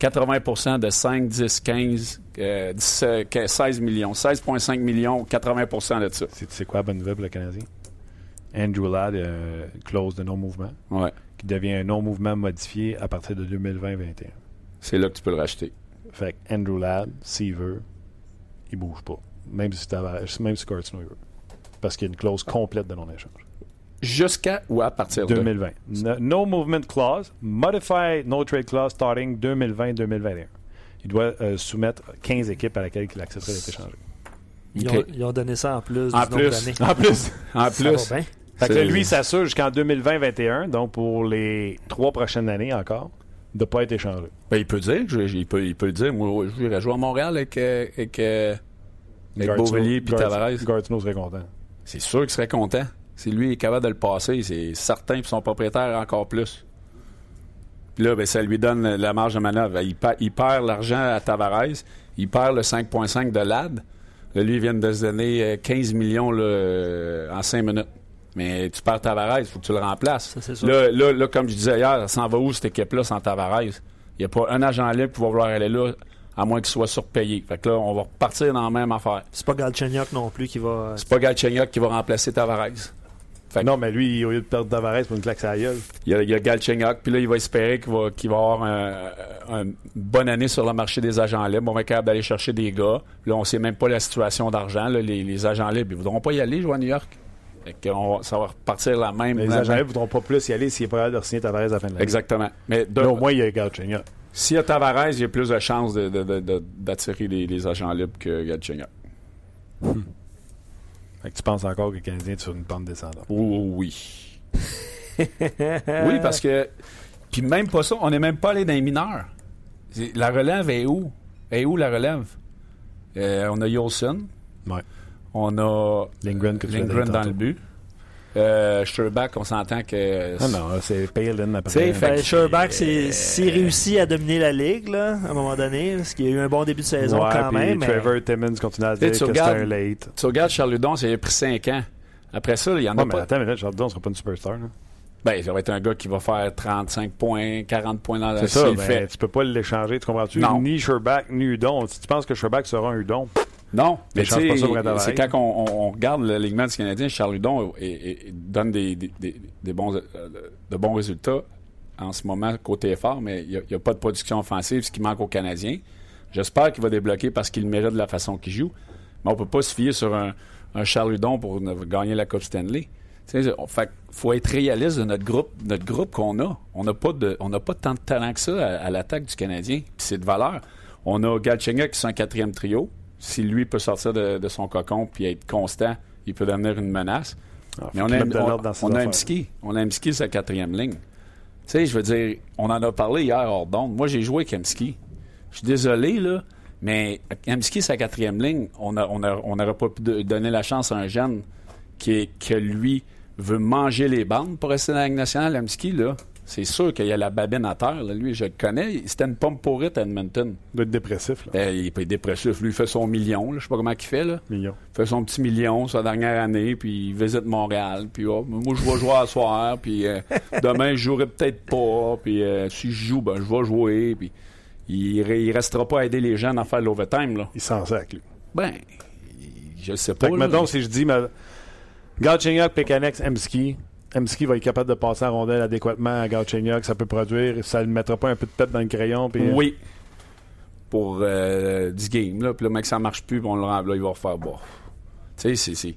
80% de 5, 10, 15, euh, 10, euh, 16 millions. 16,5 millions, 80% de ça. C'est, tu sais quoi la bonne nouvelle pour le Canadien? Andrew Ladd, euh, clause de non-mouvement, Ouais. Qui devient un non-mouvement modifié à partir de 2020-21. C'est là que tu peux le racheter. Fait que Andrew Ladd, s'il veut, il bouge pas. Même si Tavares, même si Cortino il veut. Parce qu'il y a une clause complète de non-échange. Jusqu'à ou à partir de? 2020. No, no movement clause, modified no trade clause starting 2020-2021. Il doit euh, soumettre 15 équipes à laquelle il accepterait d'être échangé. Ils, ont, ils ont donné ça en plus En du nombre d'années. plus, en plus, en plus. Fait que lui, il s'assure jusqu'en 2020-21, donc pour les trois prochaines années encore, de ne pas être échangé. Ben, il peut dire, je- il, peut, il peut dire. Moi, je voudrais jouer à Montréal avec, euh, avec, euh, avec puis Tavares. Gartino serait content. C'est sûr qu'il serait content. Si lui est capable de le passer, c'est certain, puis son propriétaire encore plus. Puis là, ben, ça lui donne la marge de manœuvre. Il, pa- il perd l'argent à Tavares, il perd le 5,5 de LAD. Là, lui, il vient de se donner euh, 15 millions là, euh, en 5 minutes. Mais tu perds Tavares, il faut que tu le remplaces. Ça, c'est sûr. Là, là, là, comme je disais hier, ça s'en va où cette équipe-là sans Tavares? Il n'y a pas un agent libre qui va vouloir aller là, à moins qu'il soit surpayé. Fait que là, on va repartir dans la même affaire. C'est pas Galchenyuk non plus qui va. C'est pas Galchenyuk qui va remplacer Tavares. Fait que- Non, mais lui, au lieu de perdre Tavares pour une claque à la gueule, Il y a, il y a Galchenyuk, puis là, il va espérer qu'il va, avoir un- un- une bonne année sur le marché des agents libres. On va être capable d'aller chercher des gars. Là, on sait même pas la situation d'argent. Les, les agents libres, ils voudront pas y aller jouer à New York. Va- ça va repartir la même. les agents ne voudront pas plus y aller s'il est pas capable de signer Tavares à la fin de l'année. Exactement. Mais de- au moins, il y a Galchenyuk. s'il y a Tavares, il y a plus de chances d'attirer les, les agents libres que Galchenyuk. Fait que tu penses encore que le Canadien est sur une pente descendante? Oh, oui. oui, parce que. Puis même pas ça, on n'est même pas allé dans les mineurs. La relève est où? Est où la relève? Euh, on a Yolson. Ouais. On a Lindgren que tu as Lindgren donné dans le but. Euh, Sherbach, on s'entend que. Ah non, c'est Palin après. Fait- Ben, Sherbach, c'est- s'il réussit à dominer la ligue, là, à un moment donné, parce qu'il y a eu un bon début de saison Ouais, quand même. mais- Trevor Timmons continue à dire tu que c'est regardes- un late. Tu regardes Charles Ludon, ça a pris 5 ans. Après ça, il y en a mais pas. attends, mais là, Jordan ne sera pas une superstar. là. Ben, ça va être un gars qui va faire 35 points, 40 points dans la C'est ça, mais fait. tu peux pas l'échanger, tu comprends-tu? Non. Ni Sherbach, ni Udon. Si tu penses que Sherbach sera un Udon, Non, mais c'est quand on, on- on regarde l'alignement du Canadien, Charles Hudon donne des, des- des- des bons, euh, de bons résultats en ce moment côté effort, mais il n'y a, pas de production offensive, ce qui manque aux Canadiens. J'espère qu'il va débloquer parce qu'il le mérite de la façon qu'il joue, mais on peut pas se fier sur un, un Charles Hudon pour ne- gagner la Coupe Stanley. Fait faut être réaliste de notre groupe, notre groupe qu'on a. On n'a pas de, on n'a pas tant de talent que ça à, à l'attaque du Canadien. Puis c'est de valeur. On a Galchenyuk qui est un quatrième trio. Si lui peut sortir de, de son cocon puis être constant, il peut devenir une menace. Ah, Mais on a, on, dans on a affaires. Hemsky. On a Hemsky sa quatrième ligne. Tu sais, je veux dire, on en a parlé hier hors d'onde. Moi, j'ai joué avec Hemsky. Je suis désolé, là, mais Hemsky, sa quatrième ligne, on n'aurait on a, on pas pu donner la chance à un jeune qui, que lui veut manger les bandes pour rester dans la Ligue nationale, Amski, là, c'est sûr qu'il y a la babine à terre. là. Lui, je le connais. C'était une pomme pourrite à Edmonton. Il doit être dépressif, là. Ben, il est dépressif. Lui, il fait son million. Je sais pas comment il fait. Là. Million. Il fait son petit million sa dernière année, puis il visite Montréal. Puis oh, moi, je vais jouer à soir. Puis euh, demain, je jouerai peut-être pas. Puis euh, si je joue, ben, je vais jouer. Puis il, il restera pas à aider les gens à faire l'overtime. Là. Il s'en sac, lui. Ben, je sais pas. Fait que, mettons, si je dis, mais, Galchenyuk, Pekanex, Emski, Emski va être capable de passer la rondelle adéquatement à Galchenyuk, ça peut produire, ça ne mettra pas un peu de pep dans le crayon. Puis, euh, Oui. Pour euh, 10 games. Là. Puis là, mec, ça marche plus, on le rend là, il va refaire. Bon. Tu sais, c'est-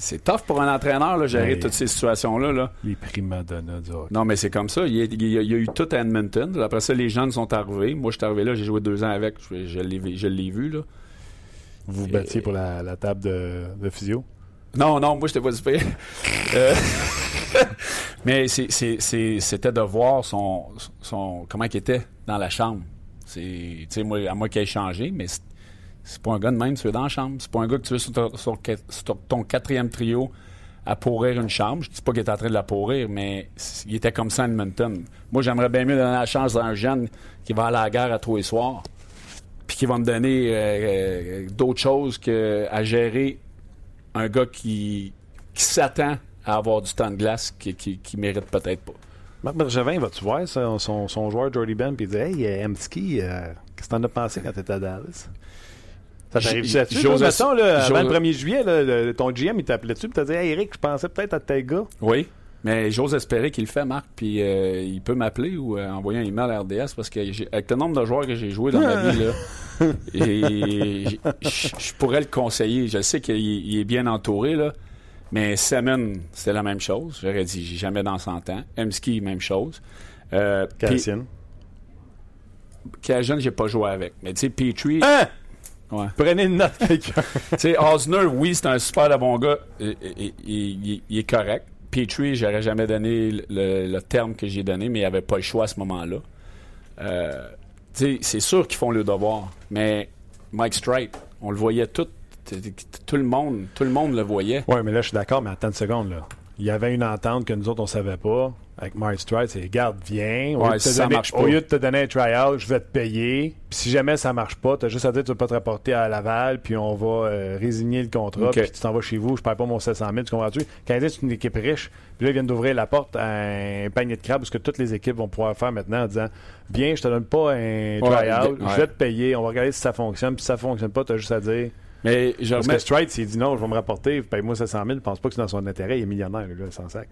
c'est. tough pour un entraîneur, là, gérer Mais- toutes ces situations-là. Là. Les primadonnas du hockey. Non, mais c'est comme ça. Il y, a, il y eu tout à Edmonton. Après ça, les jeunes sont arrivés. Moi, je suis arrivé là, j'ai joué deux ans avec. Je, je l'ai vu. Là. Vous vous battiez pour la, la table de, de physio? Non, non, moi, je pas du pire. Euh, mais c'était de voir son, son comment il était dans la chambre. C'est, moi, à moi qu'il ait changé, mais c'est, pas un gars de même, tu veux dans la chambre. C'est pas un gars que tu veux sur, ton- quatrième trio à pourrir une chambre. Je dis pas qu'il est en train de la pourrir, mais il était comme ça à Edmonton. Moi, j'aimerais bien mieux donner la chance à un jeune qui va à la guerre à tous les soirs, puis qui va me donner euh, euh, d'autres choses qu'à gérer un gars qui, qui s'attend à avoir du temps de glace qui, qui, qui mérite peut-être pas. Marc Bergevin, vas-tu voir son, son joueur Jordy Ben, puis il dit Hey, euh, Emski, euh, qu'est-ce que t'en as pensé quand t'étais à Dallas? Ça t'arrive là-dessus, là, avant j'ose- le 1er juillet, là, le- ton GM, il t'appelait dessus, puis t'as dit Hey, Eric, je pensais peut-être à tel gars. Oui, mais j'ose espérer qu'il le fait, Marc, puis euh, il peut m'appeler ou euh, envoyer un email à RDS parce que avec le nombre de joueurs que j'ai joué dans ma vie, là, et- je pourrais le conseiller. Je sais qu'il il est bien entouré, là, mais Semen, c'était la même chose. J'aurais dit, j'ai jamais dans 100 ans. Emski, même chose. Euh, Cassian. Cajun, j'ai pas joué avec. Mais tu sais, Petrie, Hein? Ouais. Prenez une note, quelqu'un. Tu sais, Osner, oui, c'est un super bon gars. Il, il- il- il est correct. Petrie, j'aurais jamais donné le, le terme que j'ai donné, mais il avait pas le choix à ce moment-là. Euh, c'est sûr qu'ils font le devoir, mais Mike Strite, on le voyait tout. Tout le monde, tout le monde le voyait. Oui, mais là, je suis d'accord, mais attends une seconde. Là. Il y avait une entente que nous autres, on savait pas. Avec Mark Stride, c'est Garde, viens. Au, Ouais, lieu de te si ça donner, marche pas. au lieu de te donner un tryout, je vais te payer. Puis si jamais ça marche pas, t'as juste à dire que tu vas pas te rapporter à Laval, puis on va euh, résigner le contrat, puis tu t'en vas chez vous, je perds pas mon 700 000, tu comprends-tu? Canadien, c'est une équipe riche. Puis là, ils viennent d'ouvrir la porte à un panier de crabes, parce que toutes les équipes vont pouvoir faire maintenant en disant Viens, je te donne pas un tryout, ouais. je vais te payer, on va regarder si ça fonctionne. Puis si ça fonctionne pas, t'as juste à dire. Mais je Parce remets- que Stride, s'il dit non, je vais me rapporter, paye-moi 700 000, je pense pas que c'est dans son intérêt, il est millionnaire, le gars, sans sac.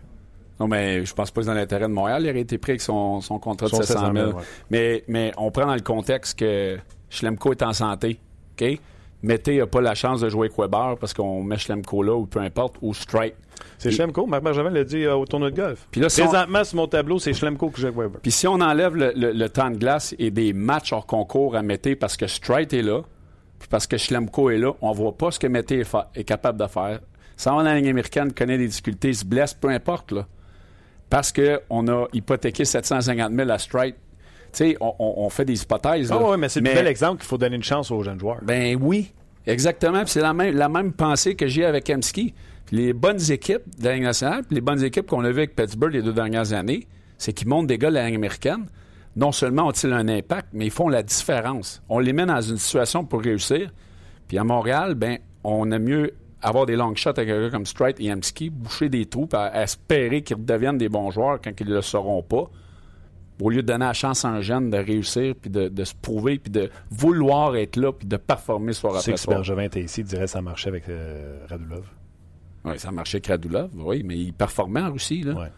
Non, mais je pense pas que c'est dans l'intérêt de Montréal. Il aurait été pris avec son, son contrat de Son 700 000. 700 000, ouais. mais, mais on prend dans le contexte que Schlemko est en santé. OK? Mété n'a pas la chance de jouer avec Weber parce qu'on met Schlemko là ou peu importe, ou Strike. C'est Schlemko, Marc Bergevin l'a dit euh, au tournoi de golf. Puis là, si on- Présentement, sur mon tableau, c'est Schlemko j'ai avec Weber. Puis si on enlève le, le- le temps de glace et des matchs hors concours à Mété parce que Strite est là, puis parce que Schlemko est là, on voit pas ce que Mété est, fa- est capable de faire. Ça va dans la ligne américaine, connaît des difficultés, se blesse, peu importe. Là. Parce qu'on a hypothéqué 750 000 à Strite. Tu sais, on, on- fait des hypothèses. Ah là. ouais, mais c'est le bel exemple qu'il faut donner une chance aux jeunes joueurs. Ben oui, exactement. C'est la même, la même pensée que j'ai avec Emski. Les bonnes équipes de la Ligue nationale, puis les bonnes équipes qu'on a vues avec Pittsburgh les deux dernières années, c'est qu'ils montent des gars de la Ligue américaine. Non seulement ont-ils un impact, mais ils font la différence. On les met dans une situation pour réussir. Puis à Montréal, ben, on aime mieux avoir des long shots avec un gars comme Strite et Emski, boucher des trous, puis à- espérer qu'ils redeviennent des bons joueurs quand ils ne le seront pas au lieu de donner la chance à un jeune de réussir, puis de, de se prouver, puis de vouloir être là, puis de performer soir Tu sais après que si soir. Bergevin était ici, il dirait que ça marchait avec euh, Radulov. Oui, ça marchait avec Radulov, oui, mais il performait en Russie. Là. Ouais.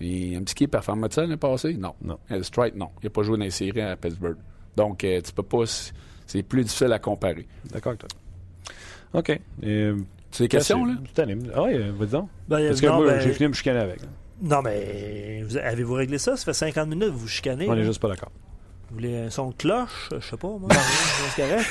Et qui performait ça l'année passée? Non. Non. Euh, Strite, non. Il n'a pas joué dans les séries à Pittsburgh. Donc, euh, tu peux pas. C'est plus difficile à comparer. D'accord avec toi. OK. As des questions, là? C'est. Ah oui, vas-y donc. Ben, Parce que non, moi, ben, j'ai fini de me chicaner avec. non, mais vous- avez-vous réglé ça? Ça fait 50 minutes, vous vous chicanez. On là. est juste pas d'accord. Vous voulez un son de cloche? Je sais pas, moi. c'est correct.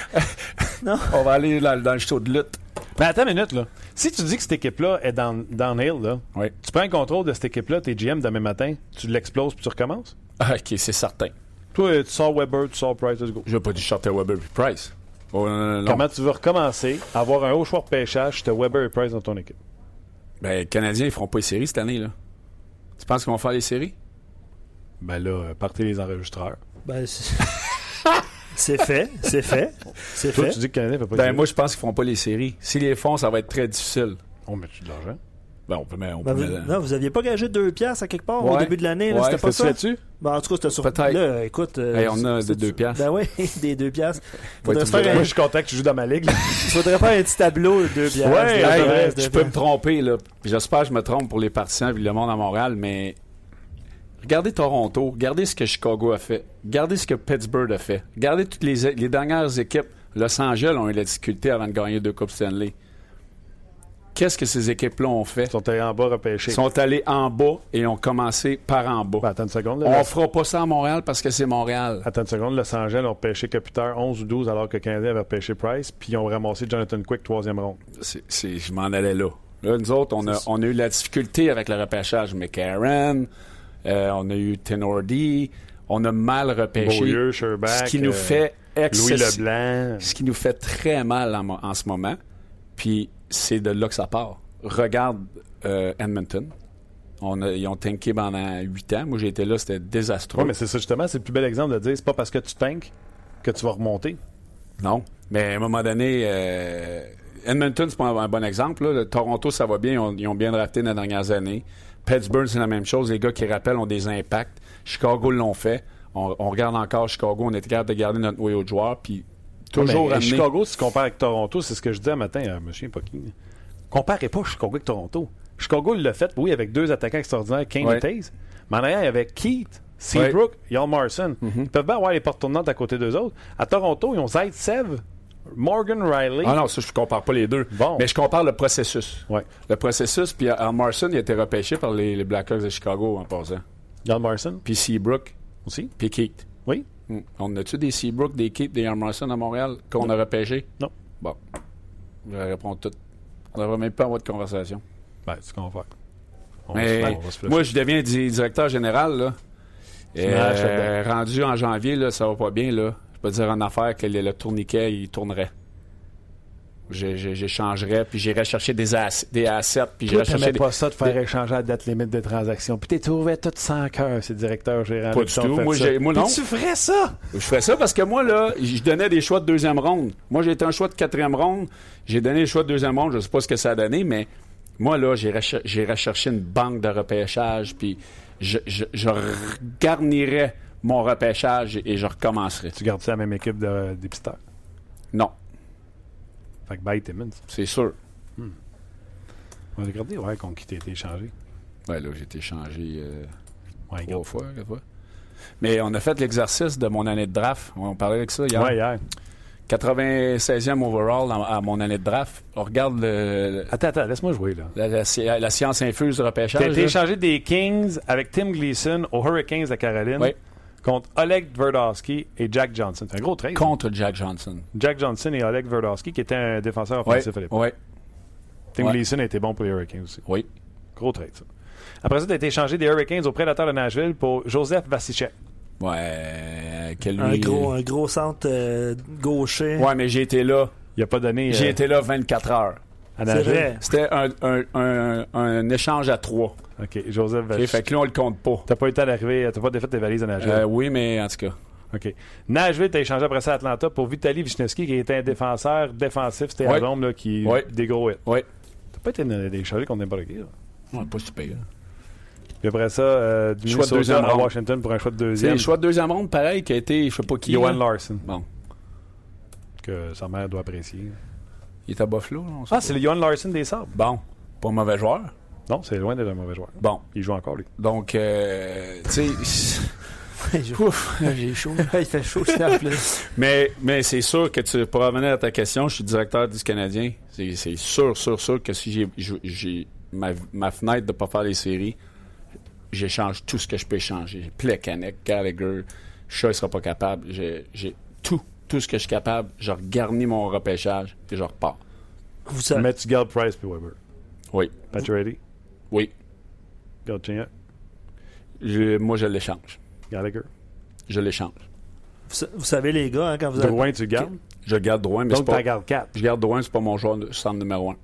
On va aller dans, dans le show de lutte. Mais attends une minute, là. Si tu dis que cette équipe-là est down, downhill, là, Oui. tu prends le contrôle de cette équipe-là, t'es GM demain matin, tu l'exploses puis tu recommences? Ah, OK, c'est certain. Toi, tu sors Weber, tu sors Price, let's go. Je n'ai pas dit Shorter Weber puis Price. Oh, non, non, non. Comment tu veux recommencer, avoir un haut choix de pêchage, tu as Weber et Price dans ton équipe? Ben, les Canadiens, ils feront pas les séries cette année, là. Tu penses qu'ils vont faire les séries? Ben là, euh, partez les enregistreurs. Ben, c'est c'est fait, c'est fait, c'est Toi, fait. tu dis que le Canadien fait pas de Ben, séries. moi, je pense qu'ils feront pas les séries. S'ils les font, ça va être très difficile. On met de l'argent? Ben, on peut mettre. On Ben, peut vous, non, vous aviez pas gagé deux piastres à quelque part au Ouais. début de l'année, là, Ouais, c'était pas ça? là-dessus? Ben, en tout cas, c'était sur. Peut-être. Là, écoute. euh, Hey, on a des deux piastres. Ben oui, des deux piastres. Se faire un- Moi, je suis content que tu joues dans ma ligue. Il faudrait faire un petit tableau de deux piastres. Ouais, Hey, deux je peux me tromper, là. Puis J'espère que je me trompe pour les partisans et le monde à Montréal, mais regardez Toronto, regardez ce que Chicago a fait, regardez ce que Pittsburgh a fait, regardez toutes les, les dernières équipes. Los Angeles ont eu la difficulté avant de gagner deux Coupes Stanley. Qu'est-ce que ces équipes-là ont fait? Ils sont allés en bas repêcher. Ils sont allés en bas et ont commencé par en bas. Ben, attends une seconde. Là, On Los- fera pas ça à Montréal parce que c'est Montréal. Attends une seconde. Los Angeles ont repêché Capiteur 11 ou 12 alors que Canadien avait repêché Price. Puis ils ont ramassé Jonathan Quick, troisième ronde. C'est- c'est- je m'en allais là. Là, nous autres, on a, on a eu la difficulté avec le repêchage. McCarron, euh, on a eu Tenordi, on a mal repêché. Beaulieu, Sherbach, ce qui nous euh, fait Louis Leblanc. Ce qui nous fait très mal en ce moment. Puis c'est de là que ça part. Regarde euh, Edmonton. On a- ils ont tanké pendant huit ans. Moi, j'ai été là, c'était désastreux. Oui, mais c'est ça justement. C'est le plus bel exemple de dire c'est pas parce que tu tanks que tu vas remonter. Non. Mais à un moment donné, euh, Edmonton, c'est pas un, un bon exemple. là. Le Toronto, ça va bien. Ils ont, ils ont bien drafté dans les dernières années. Pittsburgh, c'est la même chose. Les gars qui rappellent ont des impacts. Chicago l'ont fait. On, on regarde encore Chicago. On était capable de garder notre noyau de joueurs. Puis toujours Mais, amener... Chicago, si tu compares avec Toronto, c'est ce que je disais un matin à M. Pocky. Comparez pas Chicago avec Toronto. Chicago l'a fait, oui, avec deux attaquants extraordinaires, Kane Ouais. et Taze. Mais en arrière, il y avait Keith, Seabrook, Yal Marson. Ils peuvent bien avoir les portes tournantes à côté d'eux autres. À Toronto, ils ont Zaitsev, Morgan Riley. Ah non, ça, je compare pas les deux. Bon. Mais je compare le processus. Ouais. Le processus, puis Al Marson, il a été repêché par les, les Blackhawks de Chicago en passant. Yal Marson Puis Seabrook, aussi. puis Keith. Oui. Hmm. On a-tu des Seabrook, des Keith, des Marson à Montréal qu'on a repêché? Non. Bon. Je vais répondre tout. On devrait même pas avoir de conversation. Ben, c'est ce qu'on va faire. On Mais va se- on va se moi, je deviens di- directeur général, là. Et, euh, rendu en janvier, là, ça va pas bien, là. Je peux dire en affaire que le, le tourniquet, il tournerait. J'échangerais, puis j'irais chercher des, ass- des assets, puis j'irais chercher des... pas ça de faire des- échanger à la date limite des transactions. Puis t'es trouvé tout sans cœur, ces directeurs gérants. Pas du tout. Moi, ça. moi, Puis non. tu ferais ça? Je ferais ça parce que moi, là, je donnais des choix de deuxième ronde. Moi, j'ai été un choix de quatrième ronde. J'ai donné les choix de deuxième ronde. Je sais pas ce que ça a donné, mais moi, là, j'irais cher- j'irais chercher une banque de repêchage, puis je, je, je garnirais mon repêchage et je recommencerais. Tu gardes ça à la même équipe de dépisteurs. Non, Fait que bye Timmons. c'est sûr. On va regarder, ouais, contre qui t'as été échangé. Ouais, là, j'ai été changé euh, Ouais, trois fois, quatre fois. Mais on a fait l'exercice de mon année de draft. On parlait avec ça hier. Ouais, hier. 96e overall dans- à mon année de draft. On regarde le- Attends, attends, laisse-moi jouer, là. la, la science infuse du T'as repêchage. été là. échangé des Kings avec Tim Gleason aux Hurricanes de Caroline Oui. Contre Oleg Tverdovsky et Jack Johnson. C'est un gros trade. contre Jack Johnson. Jack Johnson et Oleg Tverdovsky qui était un défenseur offensif à l'époque. oui, Tim ouais. Gleason a été bon pour les Hurricanes aussi. oui. Gros trade, ça. Après ça, t'as été échangé des Hurricanes aux Prédateurs de Nashville pour Joseph Vasicek. Ouais, que lui... Un gros, un gros centre euh, gaucher. Ouais, mais j'ai été là. Il a pas donné J'ai euh, été là 24 heures. à C'est Nashville. vrai. C'était un, un, un, un échange à trois. OK, Joseph OK? Vasicek. Fait que là, on le compte pas. T'as pas eu le temps d'arriver, t'as pas défait tes valises à Nashville. Euh, oui, mais en tout cas. OK. Nashville, t'as échangé après ça à Atlanta pour Vitaly Vishnevsky, qui était un défenseur défensif, c'était Ouais. à l'ombre, là, qui Ouais. des gros hits. Oui. T'as pas été euh, échangé contre n'importe qui, là. Ouais, pas super. Puis après ça, euh, du Choix de deuxième à. Washington pour un choix de C'est deuxième. le choix de deuxième ronde, pareil, qui a été, je sais pas qui. Johan. Larson, Bon. que sa mère doit apprécier. Il est à Buffalo, là, on sait Ah, c'est le Johan Larson des Sabres. Bon. Pas un mauvais joueur. Non, c'est loin d'être un mauvais joueur. Bon. Il joue encore, lui. Donc, euh, tu sais. J'ai chaud. Il fait chaud, plus. Mais, mais c'est sûr que tu, pour revenir à ta question, je suis directeur du Canadien. C'est sûr, sûr, sûr que si j'ai- ma, ma fenêtre de ne pas faire les séries, j'échange tout ce que je peux échanger. Plekanec, Gallagher, Shaw ne sera pas capable. J'ai tout, tout ce que je suis capable. Je regarnis mon repêchage et je repars. Vous savez, Mais tu gardes Price puis Weber? Oui, oui. garde Chignac, Je- moi, je l'échange. Gallagher. Je l'échange. vous, vous savez, les gars, hein, quand vous avez. Drouin, tu gardes? Je garde Drouin, mais c'est Donc, pas... t'en gardes 4. Je garde Drouin, c'est pas mon joueur de centre numéro un.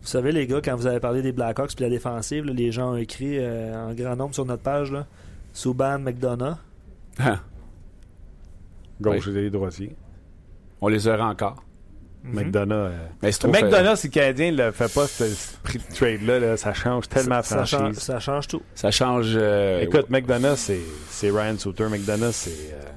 Vous savez, les gars, quand vous avez parlé des Blackhawks puis la défensive, là, les gens ont écrit euh, en grand nombre sur notre page là, Subban, McDonough. Ah, Gauche et droitier. on les aura encore. McDonough. euh, Mais McDonough, si le Canadien ne fait pas ce, prix de trade-là, là, ça change tellement la ça, change, ça change tout. Ça change. euh, Écoute, McDonough, c'est c'est Ryan Souter. McDonough, c'est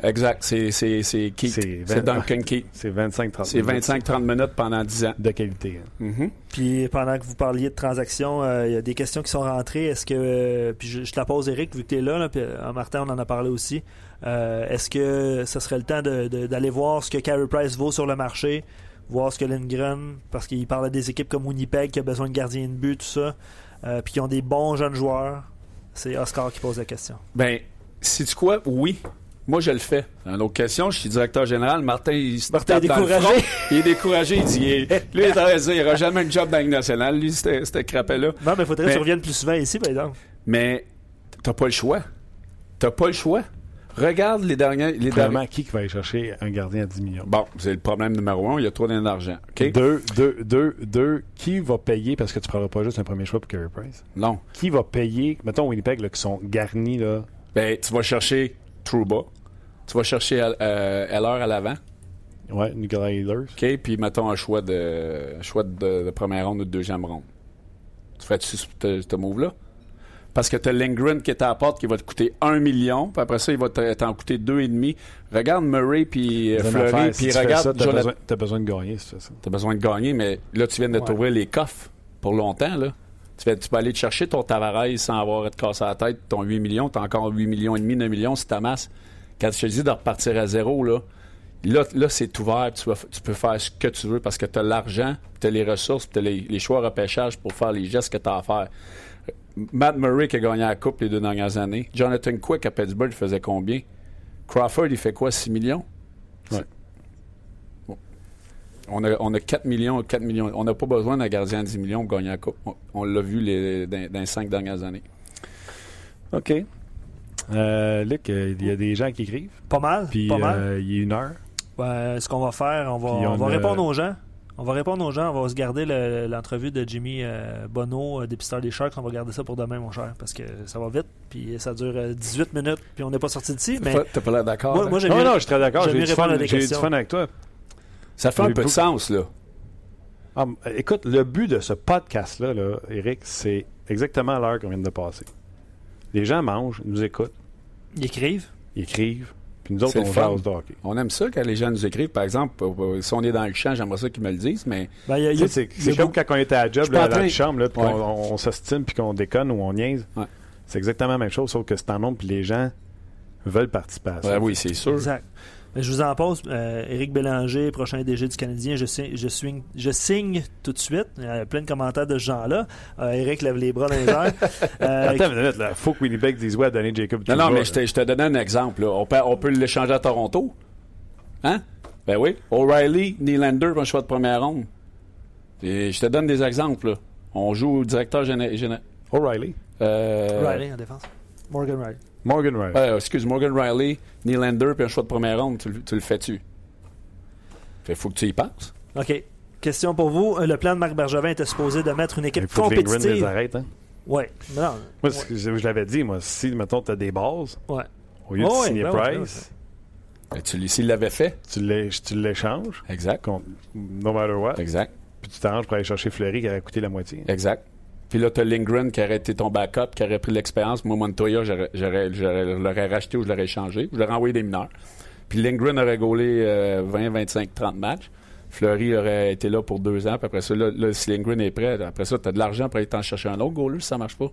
euh, Exact. C'est, c'est, c'est Keith. C'est Duncan Keith. c'est 25-30 C'est 25-30 minutes pendant 10 ans. de qualité. hein. Mhm. Puis pendant que vous parliez de transactions, euh, il y a des questions qui sont rentrées. Est-ce que euh, puis je, je te la pose Eric vu que tu es là, là, puis euh, Martin on en a parlé aussi. Euh, Est-ce que ce serait le temps de- de- d'aller voir ce que Carey Price vaut sur le marché, voir ce que Lindgren, parce qu'il parlait des équipes comme Winnipeg qui a besoin de gardiens de but, tout ça, euh, puis qui ont des bons jeunes joueurs. C'est Oscar qui pose la question. Ben, sais-tu quoi? Oui. Moi, je le fais. Une autre question, je suis directeur général. Martin, il se Martin tape est dans le découragé. front. Il est découragé. Il dit, lui, il est dire, il n'aura jamais un job dans la nationale. Lui, c'était c'était crapet-là. Non, mais il faudrait Mais- que tu reviennes plus souvent ici, par exemple. Mais t'as pas le choix. T'as pas le choix. Regarde les derniers. Les derniers... Qui va aller chercher un gardien à 10 millions? Bon, c'est le problème numéro un. Il y a trop d'argent. Deux, deux, deux, deux, qui va payer, parce que tu ne prendras pas juste un premier choix pour Carey Price, Non. qui va payer, mettons Winnipeg, là, qui sont garnis, là, Ben, tu vas chercher Trouba. Tu vas chercher euh, Heller à l'avant. ouais, Nicolas Ehlers. OK? Puis mettons un choix de, un choix de, de première ronde ou de deuxième ronde. Tu fais-tu ce, ce- ce move-là? Parce que tu as Lindgren qui est à la porte qui va te coûter 1 million, puis après ça, il va te- t'en coûter 2,5. Regarde Murray puis euh, Fleury, puis si tu regarde t'as Jonathan- besoin, de gagner, si tu fais ça. T'as besoin de gagner, mais là, tu viens de Ouais. t'ouvrir les coffres pour longtemps, là. Tu, vas- tu peux aller te chercher ton Tavares sans avoir à te casser la tête, ton 8 millions, t'as encore 8 millions et demi, 9 millions si t'amasses. Quand je te dis de repartir à zéro, là, là, là c'est ouvert, tu, vas tu peux faire ce que tu veux parce que t'as l'argent, t'as les ressources, t'as les, les choix repêchage pour faire les gestes que t'as à faire. Matt Murray qui a gagné la Coupe les deux dernières années. Jonathan Quick à Pittsburgh, il faisait combien? Crawford, il fait quoi, 6 millions? Ouais. Bon. On a, on a 4 millions, 4 millions. On n'a pas besoin d'un gardien à 10 millions pour gagner la Coupe. On, on l'a vu les, dans, dans les 5 dernières années. OK. Euh, Luc, euh, il y a des gens qui écrivent, Pas mal. puis pas mal. euh, il y a une heure. Ouais, ce qu'on va faire, on va, on on va répondre aux gens. On va répondre aux gens. On va se garder le- l'entrevue de Jimmy euh, Bonneau, euh, dépisteur des Sharks. On va garder ça pour demain, mon cher, parce que ça va vite. Puis ça dure euh, 18 minutes, puis on n'est pas sorti d'ici. Mais T'as- pas l'air d'accord? moi, hein? moi j'ai Non, non, je suis très d'accord. j'aime J'ai du répondre fun, du fun avec toi. Ça fait un peu de sens, là. Ah, écoute, le but de ce podcast-là, là, Eric, c'est exactement à l'heure qu'on vient de passer. Les gens mangent, ils nous écoutent, Ils écrivent. ils écrivent, puis nous autres, C'est on jase hockey. On aime ça quand les gens nous écrivent. Par exemple, si on est dans le champ, j'aimerais ça qu'ils me le disent, mais Ben, C'est comme quand on était à la job là, dans la chambre, là, puis Ouais. qu'on on, on s'ostine puis qu'on déconne ou on niaise. Ouais. C'est exactement la même chose, sauf que c'est en nombre puis les gens veulent participer à ça. Ouais, oui, c'est sûr. Exact. Mais je vous en pose. Euh, Éric Bélanger, prochain DG du Canadien, je signe, je signe, je signe tout de suite. Il y a plein de commentaires de ce genre-là. Euh, Éric lève les bras dans les airs. Euh, Attends une minute, là. Faut que Winnipeg dise ouais à donner Jacob Non, non, mais je te, je te donnais un exemple. là. On peut, on peut l'échanger à Toronto. Hein? Ben oui. O'Reilly, Nylander, un choix de première ronde. Et je te donne des exemples. là. On joue au directeur général. O'Reilly. Euh, Riley en défense. Morgan Riley. Morgan Riley. euh, excuse, Morgan Riley, Nylander, puis un choix de première ronde. Tu, le- tu le fais-tu? Fait faut que tu y penses. OK. Question pour vous. Euh, Le plan de Marc Bergevin était supposé de mettre une Il équipe faut que Lindgren les compétitive. arrête. Hein? Oui. Non. Moi, que je, je l'avais dit, moi, si, mettons, tu as des bases, Ouais. au lieu Ouais, de ouais, signer ben ouais, Price, Ben, tu S'il l'avait fait. tu l'é- tu l'échanges, Exact. contre no matter what, Exact. puis tu t'arranges pour aller chercher Fleury qui aurait coûté la moitié. Exact. Puis là, t'as Lindgren qui aurait été ton backup, qui aurait pris l'expérience. Moi, Montoya, j'aurais, j'aurais, je l'aurais racheté ou je l'aurais échangé. Je l'aurais envoyé des mineurs. Puis Lindgren aurait gaulé euh, 20, 25, 30 matchs. Fleury aurait été là pour deux ans. Puis après ça, là, là, si Lindgren est prêt, après ça, t'as de l'argent pour aller t'en chercher un autre goaler si ça marche pas.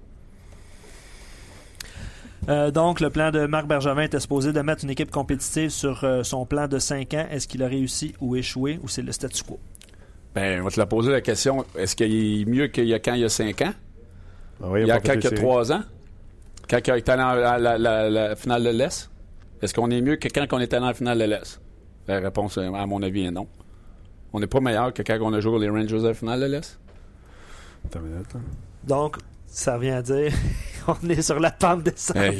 Euh, donc, le plan de Marc Bergevin était supposé de mettre une équipe compétitive sur euh, son plan de 5 ans. Est-ce qu'il a réussi ou échoué ou c'est le statu quo? Ben, on va te la poser la question. Est-ce qu'il est mieux qu'il y a quand il y a 5 ans? Oui, Il y a quand il y a séries. 3 ans? Quand il est allé en la, la- la- la finale de l'Est? Est-ce qu'on est mieux que quand on est allé en finale de l'Est? La réponse, à mon avis, est non. On n'est pas meilleur que quand on a joué les Rangers à la finale de l'Est? Attends une minute, là. Donc, ça revient à dire on est sur la pente descendante. Hey,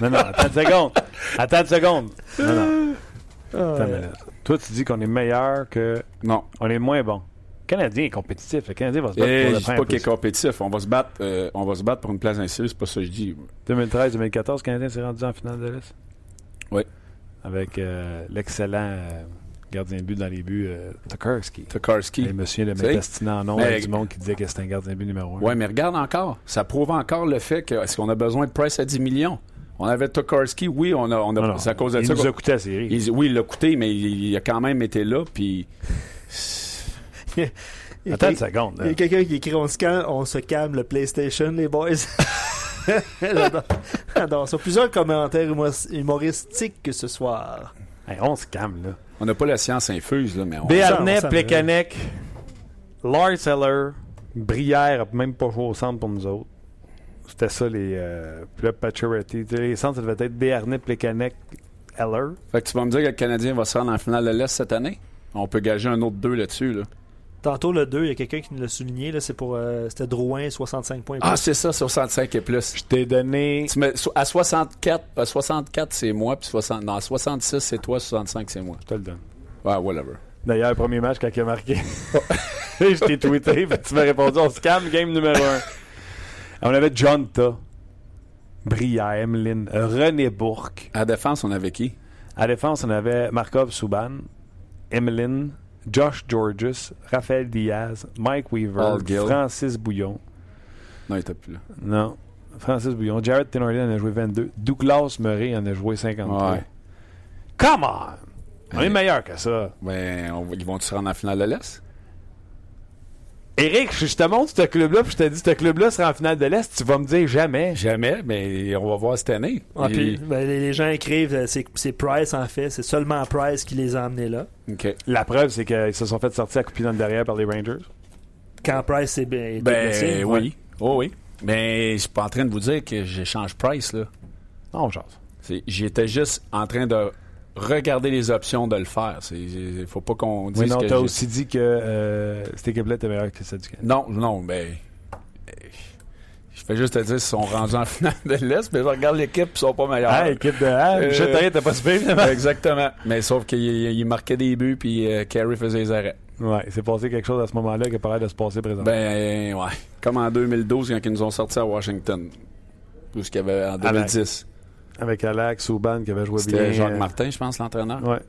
Non, non, attends une seconde. Attends une seconde. Non, non. Attends une minute. Toi, tu dis qu'on est meilleur que. non. On est moins bon Canadien est compétitif. Le Canadien va se battre Eh, pour je le dis premier pas qu'il est compétitif. On va se battre, euh, on va se battre pour une place ainsi. C'est pas ça que je dis. 2013-2014, le Canadien s'est rendu en finale de l'Est. Oui. Avec euh, l'excellent euh, gardien de but dans les buts, Tokarski. Tokarski. Et je Tu sais, m'intestiner en nom mais- du monde qui disait que c'était un gardien de but numéro un. Ouais, mais regarde encore. Ça prouve encore le fait que est-ce qu'on a besoin de Price à 10 millions? On avait Tokarski, oui, on a, on c'est à cause de il ça. nous a coûté la série. il- oui, il l'a coûté, mais il, il a quand même été là. Puis Il y a Attends une seconde. il y a quelqu'un qui écrit on se calme, on se calme le PlayStation, les boys. J'adore. Ça. Plusieurs commentaires humo- humoristiques ce soir. Hey, on se calme, là. on n'a pas la science infuse, là, mais on. Béarnais, Plekanec, Lars Eller, Brière, même pas joué au centre pour nous autres. C'était ça, les. Euh, sais, Les centres, ça devait être Béarnais, Plekanec, Eller. Fait que tu vas me dire que le Canadien va se rendre en finale de l'Est cette année? On peut gager un autre 2 là-dessus. Là. Tantôt, le 2, il y a quelqu'un qui nous l'a souligné. Là, c'est pour, euh, c'était Drouin, 65 points. et Ah, plus. c'est ça, 65 et plus. Je t'ai donné. Tu mets- à 64, à 64 c'est moi, puis 60, non, à 66, c'est toi, 65, c'est moi. Je te le donne. Ouais, whatever. D'ailleurs, le premier match, quand il a marqué, je t'ai tweeté, tu m'as répondu on se calme, game numéro 1. On avait John Ta, Brière, Emeline, René Bourque. À défense, on avait qui? À défense, on avait Markov Souban, Emeline, Josh Georges, Raphaël Diaz, Mike Weaver. Francis Bouillon. Non, il était plus là. Non. Francis Bouillon. Jared Tenorley en a joué 22. Douglas Murray en a joué 53. Ouais. Come on! On est meilleur que ça. Ben, on ils vont-tu se rendre en finale de l'Est? Eric, je te montre ce club-là, puis je te dis, ce club-là sera en finale de l'Est, tu vas me dire jamais. Jamais, mais on va voir cette année. Ah, Et- puis, ben, les, les gens écrivent, euh, c'est, c'est Price en fait, c'est seulement Price qui les a amenés là. OK. La preuve, c'est qu'ils se sont fait sortir à couper dans le derrière par les Rangers. Quand Price est bien est blessé. Ben, oui. Oh, oui. Mais je suis pas en train de vous dire que j'échange Price, là. Non, J'étais juste en train de regarder les options de le faire. Il faut pas qu'on dise Oui, non, t'as aussi dit que euh, cette équipe-là était meilleure que celle du Canada. Non, non, ben... euh, Je fais juste te dire qu'ils sont rendus en finale de l'Est, mais je regarde l'équipe, ils sont pas meilleurs. Ah, équipe de. Ah, Euh, Michel Therrien, t'as pas finalement. Exactement. Mais sauf qu'il il marquait des buts, puis euh, Carey faisait les arrêts. Ouais, il s'est passé quelque chose à ce moment-là qui a pas l'air de se passer présentement. Ben, ouais. Comme en 2012, quand ils nous ont sortis à Washington. Tout ce qu'il y avait en 2010. Avec Alex, Souban qui avait joué bien. C'était Jacques Martin, je pense, l'entraîneur. Ouais.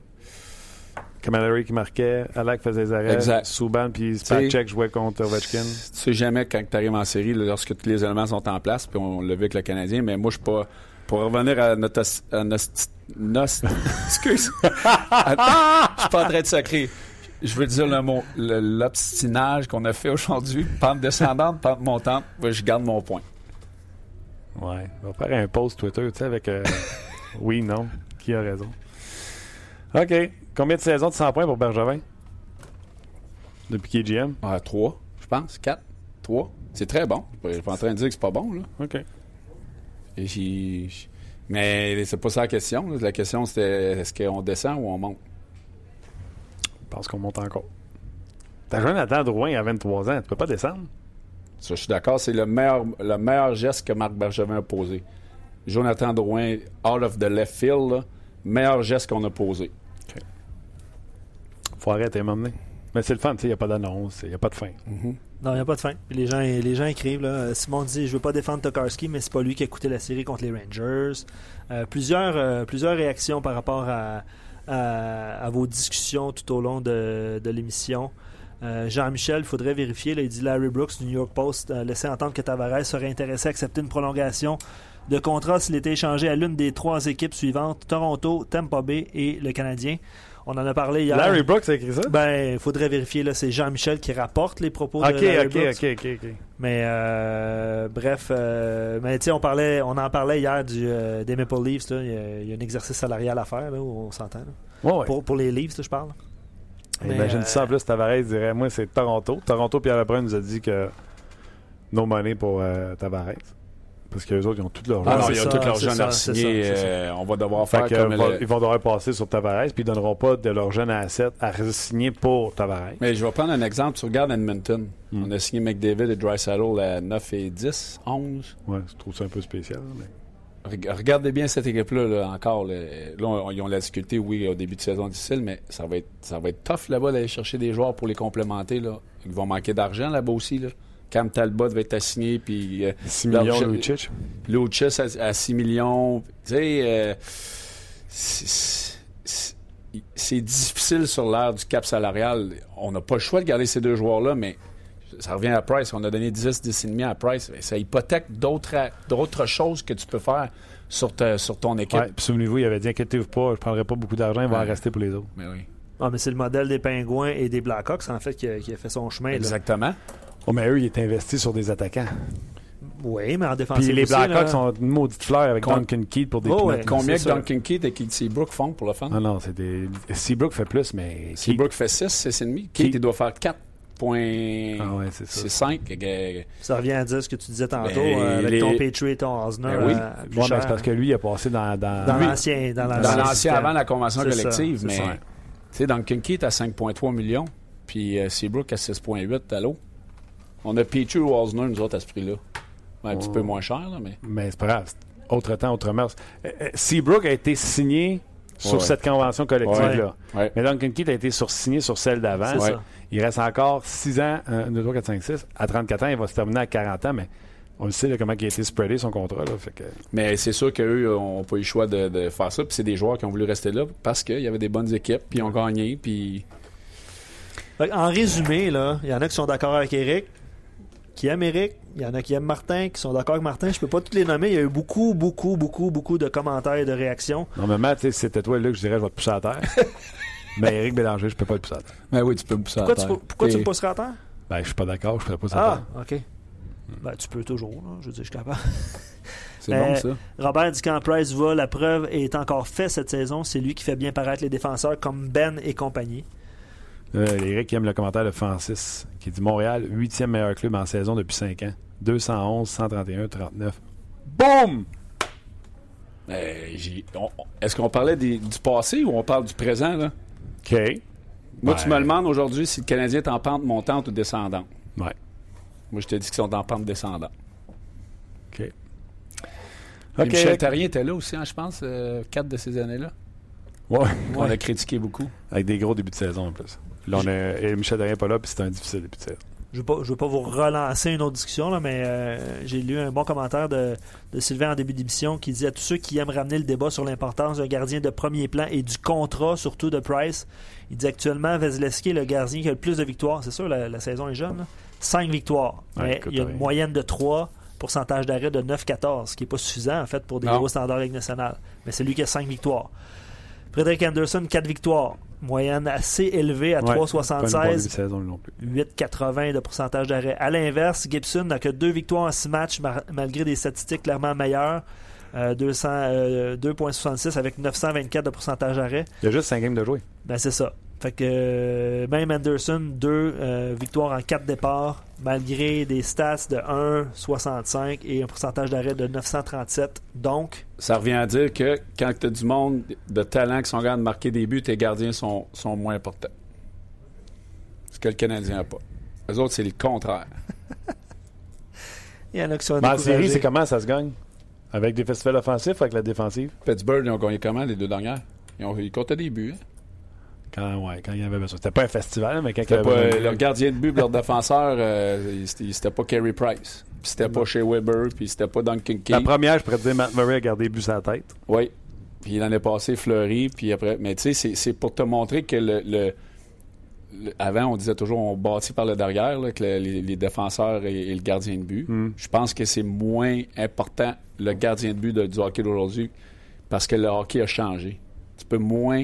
Camilleri qui marquait, Alak faisait des arrêts, Exact. Souban puis Spacek jouait contre Ovechkin. Tu sais jamais quand tu arrives en série, là, lorsque tous les éléments sont en place, puis on l'a vu avec le Canadien, mais moi, je suis pas. Pour revenir à notre. à excuse. Attends, je suis pas en train de sacrer. Je veux dire le mot. L'obstinage qu'on a fait aujourd'hui, pente descendante, pente montante, je garde mon point. Ouais. On va faire un post Twitter, tu sais, avec euh, oui, non, qui a raison. OK. Combien de saisons de 100 points pour Bergevin? Depuis qu'il est GM? Ah, trois, je pense. Quatre. Trois. C'est très bon. Je suis pas en train de dire que c'est pas bon, là. OK. Et j'ai- j'ai- Mais c'est pas ça la question. là. La question, c'était est-ce qu'on descend ou on monte? Je pense qu'on monte encore. T'as joué Nathan Drouin à 23 ans, tu peux pas descendre? Ça, je suis d'accord, c'est le meilleur, le meilleur geste que Marc Bergevin a posé. Jonathan Drouin, out of the left field, là, meilleur geste qu'on a posé. Faut arrêter à m'emmener. Mais c'est le fun, tu sais, il n'y a pas d'annonce, il n'y a pas de fin. Non, il n'y a pas de fin. Puis les gens, les gens écrivent, là, euh, Simon dit, je veux pas défendre Tokarski, mais c'est pas lui qui a coûté la série contre les Rangers. Euh, plusieurs, euh, plusieurs réactions par rapport à, à, à vos discussions tout au long de, de l'émission. Euh, Jean-Michel, il faudrait vérifier. Là, il dit Larry Brooks du New York Post a laissé entendre que Tavares serait intéressé à accepter une prolongation de contrat s'il était échangé à l'une des trois équipes suivantes Toronto, Tampa Bay et le Canadien. On en a parlé hier. Larry Brooks a écrit ça? Ben, il faudrait vérifier. Là, c'est Jean-Michel qui rapporte les propos de Larry ok, Brooks. ok, ok, ok. Mais euh, bref, euh, mais on parlait, on en parlait hier du euh, des Maple Leafs. Il y, a, il y a un exercice salarial à faire, là, où on s'entend. Ouais. Pour, pour les Leafs, je parle. Mais, Imagine euh, ça en plus, Tavares dirait Moi, c'est Toronto. Toronto, Pierre Lebrun nous a dit que no money pour euh, Tavares. Parce qu'eux autres, ils ont tout leur Ah non, c'est il y a ça, tout leur c'est jeune ça, à signer. euh, on va devoir Fait faire que, comme va- le- Ils vont devoir passer sur Tavares, puis ils donneront pas de leur jeune asset à signer pour Tavares. Mais je vais prendre un exemple. Tu regardes Edmonton. Hmm. On a signé McDavid et Dreisaitl à 9 et 10, 11. Ouais, je trouve ça un peu spécial. mais- Regardez bien cette équipe-là là, encore. Là, Là, on- ils ont la difficulté, oui, au début de saison difficile, mais ça va être, ça va être tough là-bas d'aller chercher des joueurs pour les complémenter. Là. ils vont manquer d'argent là-bas aussi. Là. Cam Talbot va être assigné, puis euh, 6 millions, Lucic. Lucic à, à 6 millions. Tu sais, euh, c'est- c'est c'est difficile sur l'ère du cap salarial. On n'a pas le choix de garder ces deux joueurs-là, mais ça revient à Price. On a donné 10, 10,5 à Price. Ça hypothèque d'autres d'autres choses que tu peux faire sur, ta- sur ton équipe. Ouais, souvenez-vous, il avait dit inquiétez-vous pas, je prendrai pas beaucoup d'argent, il va en rester pour les autres. Mais oui. Ah, mais c'est le modèle des Pingouins et des Blackhawks, en fait, qui a, qui a fait son chemin. là. Exactement. Oh, mais eux, ils étaient investis sur des attaquants. Oui, mais en défense. Puis les Blackhawks sont une maudite fleur avec Con- Duncan Keith pour des Oh, ouais. Combien que. Duncan Keith et Keith Seabrook font pour le fun? Ah non, c'est des. Seabrook fait plus, mais. Keith- Seabrook fait 6, 6,5. Keith, Keith- il doit faire 4 Ah ouais, c'est ça. C'est 5. euh, Ça revient à dire ce que tu disais tantôt, Ben, euh, avec les- ton Petrie et ton Osner. Ben oui. euh, Ouais, plus mais cher. c'est parce que lui, il a passé dans. Dans, Dans l'ancien. Dans Dans l'ancien avant la convention ça, collective, mais tu sais, Duncan Keith à 5,3 millions, puis euh, Seabrook à 6,8 à l'eau. On a Petrie ou Osner, nous autres, à ce prix-là. Ouais, un petit Oh. peu moins cher, là, mais. Mais c'est pas grave. Autre temps, autre mœurs. Euh, Seabrook a été signé sur Ouais. cette convention collective-là. Ouais. Mais Duncan Keith a été sursigné sur celle d'avant. Il reste encore 6 ans, 1, 2, 3, 4, 5, 6. À 34 ans, il va se terminer à 40 ans, mais on le sait là, comment il a été spreadé son contrat. Là, fait que... Mais c'est sûr qu'eux n'ont pas eu le choix de, de faire ça, puis c'est des joueurs qui ont voulu rester là parce qu'il y avait des bonnes équipes, puis ils ont gagné, puis. En résumé, là, il y en a qui sont d'accord avec Eric, qui aiment Eric, il y en a qui aiment Martin, qui sont d'accord avec Martin. Je peux pas tous les nommer. Il y a eu beaucoup, beaucoup, beaucoup, beaucoup de commentaires et de réactions. Normalement, c'était toi, Luc, je dirais je vais te pousser à terre. mais Eric Bélanger, je peux pas le pousser à terre. Ben oui, tu peux me pousser à Pourquoi, tu, terre. pourquoi tu me pousserais à terre? Ben, je suis pas d'accord, je ne pas ça à Ah, ok. Ben, tu peux toujours, là. Je veux dire, je suis capable. C'est Euh, bon, ça. Robert dit quand Price va, la preuve est encore faite cette saison. C'est lui qui fait bien paraître les défenseurs comme Ben et compagnie. Euh, Eric qui aime le commentaire de Francis, qui dit Montréal, 8e meilleur club en saison depuis 5 ans. 211, 131, 39. Boum! Euh, Est-ce qu'on parlait des- du passé ou on parle du présent, là? OK. Moi, tu me demandes aujourd'hui si le Canadien est en pente montante ou descendante. Ouais. Moi, je te dis qu'ils sont en pente descendante. OK. Michel Therrien était là aussi, hein, je pense, euh, quatre de ces années-là. Ouais. On a critiqué beaucoup. Avec des gros débuts de saison en plus. Là, on a, et Michel Derrien n'est pas là, puis c'est un difficile début de saison. Je ne veux, veux pas vous relancer une autre discussion, là, mais euh, j'ai lu un bon commentaire de, de Sylvain en début d'émission qui dit à tous ceux qui aiment ramener le débat sur l'importance d'un gardien de premier plan et du contrat, surtout de Price. Il dit actuellement Vasilevski est le gardien qui a le plus de victoires. C'est sûr, la, la saison est jeune. là? Cinq victoires. Ouais, mais écoute, il y a une ouais. moyenne de 3, pourcentage d'arrêt de 9-14, ce qui n'est pas suffisant en fait pour des Non. gros standards Ligue nationale. Mais c'est lui qui a 5 victoires. Frédéric Anderson, 4 victoires. Moyenne assez élevée à Ouais, Pas une bonne 3,76. début de saison non plus. 8,80 de pourcentage d'arrêt. À l'inverse, Gibson n'a que deux victoires en six matchs mar- malgré des statistiques clairement meilleures. Euh, 200, euh, 2,66 avec 924 de pourcentage d'arrêt. Il y a juste 5 games de jouer. Ben c'est ça. Fait que euh, même Anderson, deux euh, victoires en quatre départs, malgré des stats de 1,65 et un pourcentage d'arrêt de 937. Donc, Ça revient à dire que quand tu as du monde de talent qui sont capables de marquer des buts, tes gardiens sont, sont moins importants. Ce que le Canadien n'a pas. Les autres, c'est le contraire. il y en a qui sont Mais en série, c'est comment ça se gagne? Avec des festivals offensifs, avec la défensive? Pittsburgh, ils ont gagné comment les deux dernières? Ils, ont, ils comptaient des buts. hein? Quand, ouais, quand il y avait besoin. C'était pas un festival, mais quand il y avait pas, besoin. leur gardien de but, leur défenseur, euh, c'était pas Carey Price. Puis c'était pas Shea Weber, puis c'était pas Duncan La King. première, je pourrais te dire, Matt Murray a gardé le but la tête. Oui. Puis l'année passée, Fleury, puis après. Mais tu sais, c'est- pour te montrer que le, le- le- Avant, on disait toujours on bâtit par le derrière, là, que le- les, les défenseurs et, et le gardien de but. Mm. Je pense que c'est moins important le gardien de but de- du hockey d'aujourd'hui parce que le hockey a changé. Tu peux moins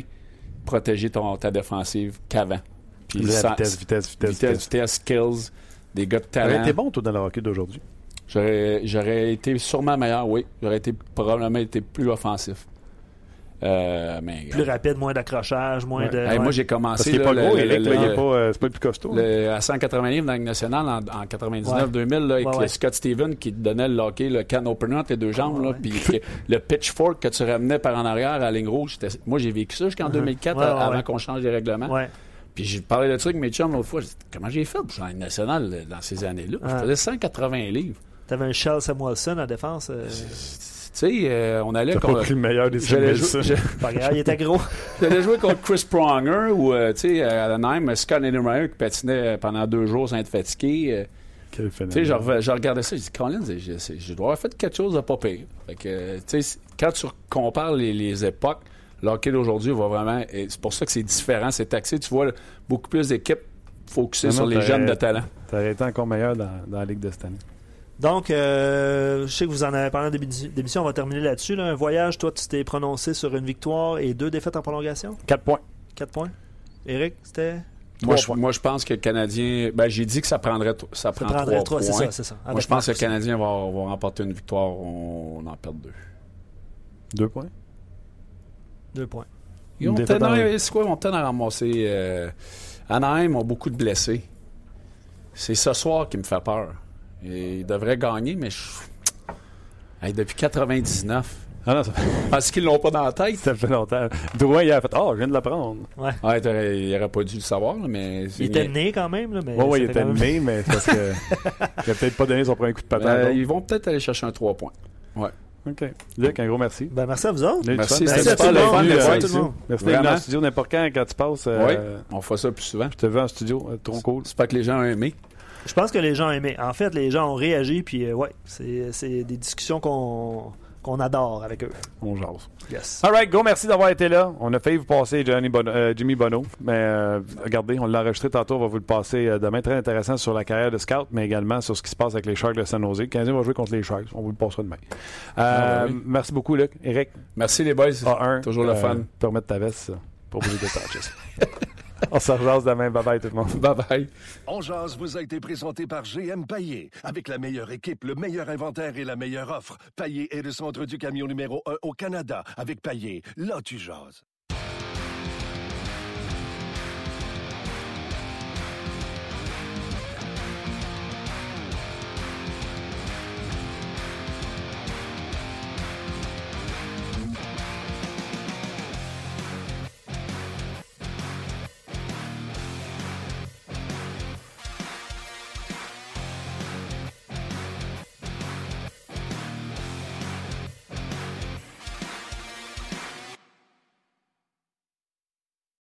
protéger ton, ta défensive qu'avant. Puis vitesse, vitesse, vitesse, vitesse, vitesse. skills, des gars de T'aurais talent. été bon, toi, dans le hockey d'aujourd'hui? J'aurais, j'aurais été sûrement meilleur, oui. J'aurais été probablement été plus offensif. Euh, mais, Plus rapide, moins d'accrochage, moins Ouais. de. Hey, ouais. Moi, j'ai commencé qu'il est là, pas le- gros, le- Eric, là, le- il est pas, euh, c'est pas le plus costaud. le- à 180 livres dans la Ligue nationale en, en 99-2000 là, avec Ouais, le ouais. Scott Steven qui te donnait le hockey, le can opener entre les deux jambes, Ouais, là, ouais. puis le pitchfork que tu ramenais par en arrière à la ligne rouge. Moi, j'ai vécu ça jusqu'en 2004 Uh-huh. Ouais, ouais, avant ouais. qu'on change les règlements. Ouais. Puis j'ai parlé de ça avec mes chums l'autre fois. Dit, Comment j'ai fait pour jouer en Ligue nationale euh, dans ces années-là? Ah. Je faisais 180 livres. T'avais un Shell Samuelson en défense. euh, Tu sais, euh, on allait T'as contre- pas pris le meilleur des J'allais jouer, il était gros. j'allais jouer contre Chris Pronger ou, euh, tu sais, à Anaheim, Scott Niedermayer qui patinait pendant deux jours sans être fatigué. euh, Quel Tu sais, phénomène. je, re- je regardais ça, je dis, Collins, je, dois avoir fait quelque chose de pas pire. Fait que, euh, tu sais, quand tu compares les, les époques, l'hockey d'aujourd'hui va vraiment. C'est pour ça que c'est différent, c'est taxé. Tu vois beaucoup plus d'équipes focusées sur les jeunes de talent. T'aurais été encore meilleur dans, dans la Ligue de cette année. Donc, euh, je sais que vous en avez parlé en début d'émission, on va terminer là-dessus. là. Un voyage, toi, tu t'es prononcé sur une victoire et deux défaites en prolongation? 4 points. 4 points. Eric, c'était. Moi je, moi, je pense que le Canadien. Ben, j'ai dit que ça prendrait. Ça Ça prend prendrait trois 3, c'est points. ça, c'est ça. Moi, je pense que le. Canadien va, va remporter une victoire. On, en perd deux. 2 points? Deux points. Ils ont c'est quoi, ils ont à ramasser. Euh, Anaheim ont beaucoup de blessés. C'est ce soir qui me fait peur. Et ils devraient gagner, mais je... Hey, depuis 99. Ah non, ça fait, Parce qu'ils l'ont pas dans la tête. ça fait longtemps. Drouin, il a fait Oh, je viens de l'apprendre. Ouais. Ouais, t'aurais- il aurait pas dû le savoir, mais. Il était né quand même, là, mais. Ouais, ouais, il était fait même- né, mais c'est parce que. il a peut-être pas donné son premier coup de patin. Euh, donc. ils vont peut-être aller chercher un 3 points. OK. Luc, un gros merci. Ben, merci à vous autres. Merci, Merci à tout le monde. Merci à tout le monde. Merci d'être en studio n'importe quand, quand tu passes. euh, Oui, on fera ça plus souvent. Je te veux en studio. euh, trop cool. J'espère que les gens ont aimé. Je pense que les gens aimé. En fait, les gens ont réagi, puis euh, ouais, c'est c'est des discussions qu'on qu'on adore avec eux. On jase. Yes. All right, gros merci d'avoir été là. On a failli vous passer Johnny Bono- euh, Jimmy Bono, mais euh, regardez, on l'a enregistré tantôt. On va vous le passer euh, demain. Très intéressant sur la carrière de scout, mais également sur ce qui se passe avec les Sharks de San Jose. Le Canadien va jouer contre les Sharks. On vous le passera demain. Euh, Ah, oui. Merci beaucoup, Luc. Eric, Merci les boys. A1. Toujours le fun. Tu peux remettre ta veste pour vous touches. on se rejase demain. Bye bye tout le monde. Bye bye. On jase vous a été présenté par GM Paillé. Avec la meilleure équipe, le meilleur inventaire et la meilleure offre. Paillé est le centre du camion numéro 1 au Canada. Avec Paillé, là tu jases.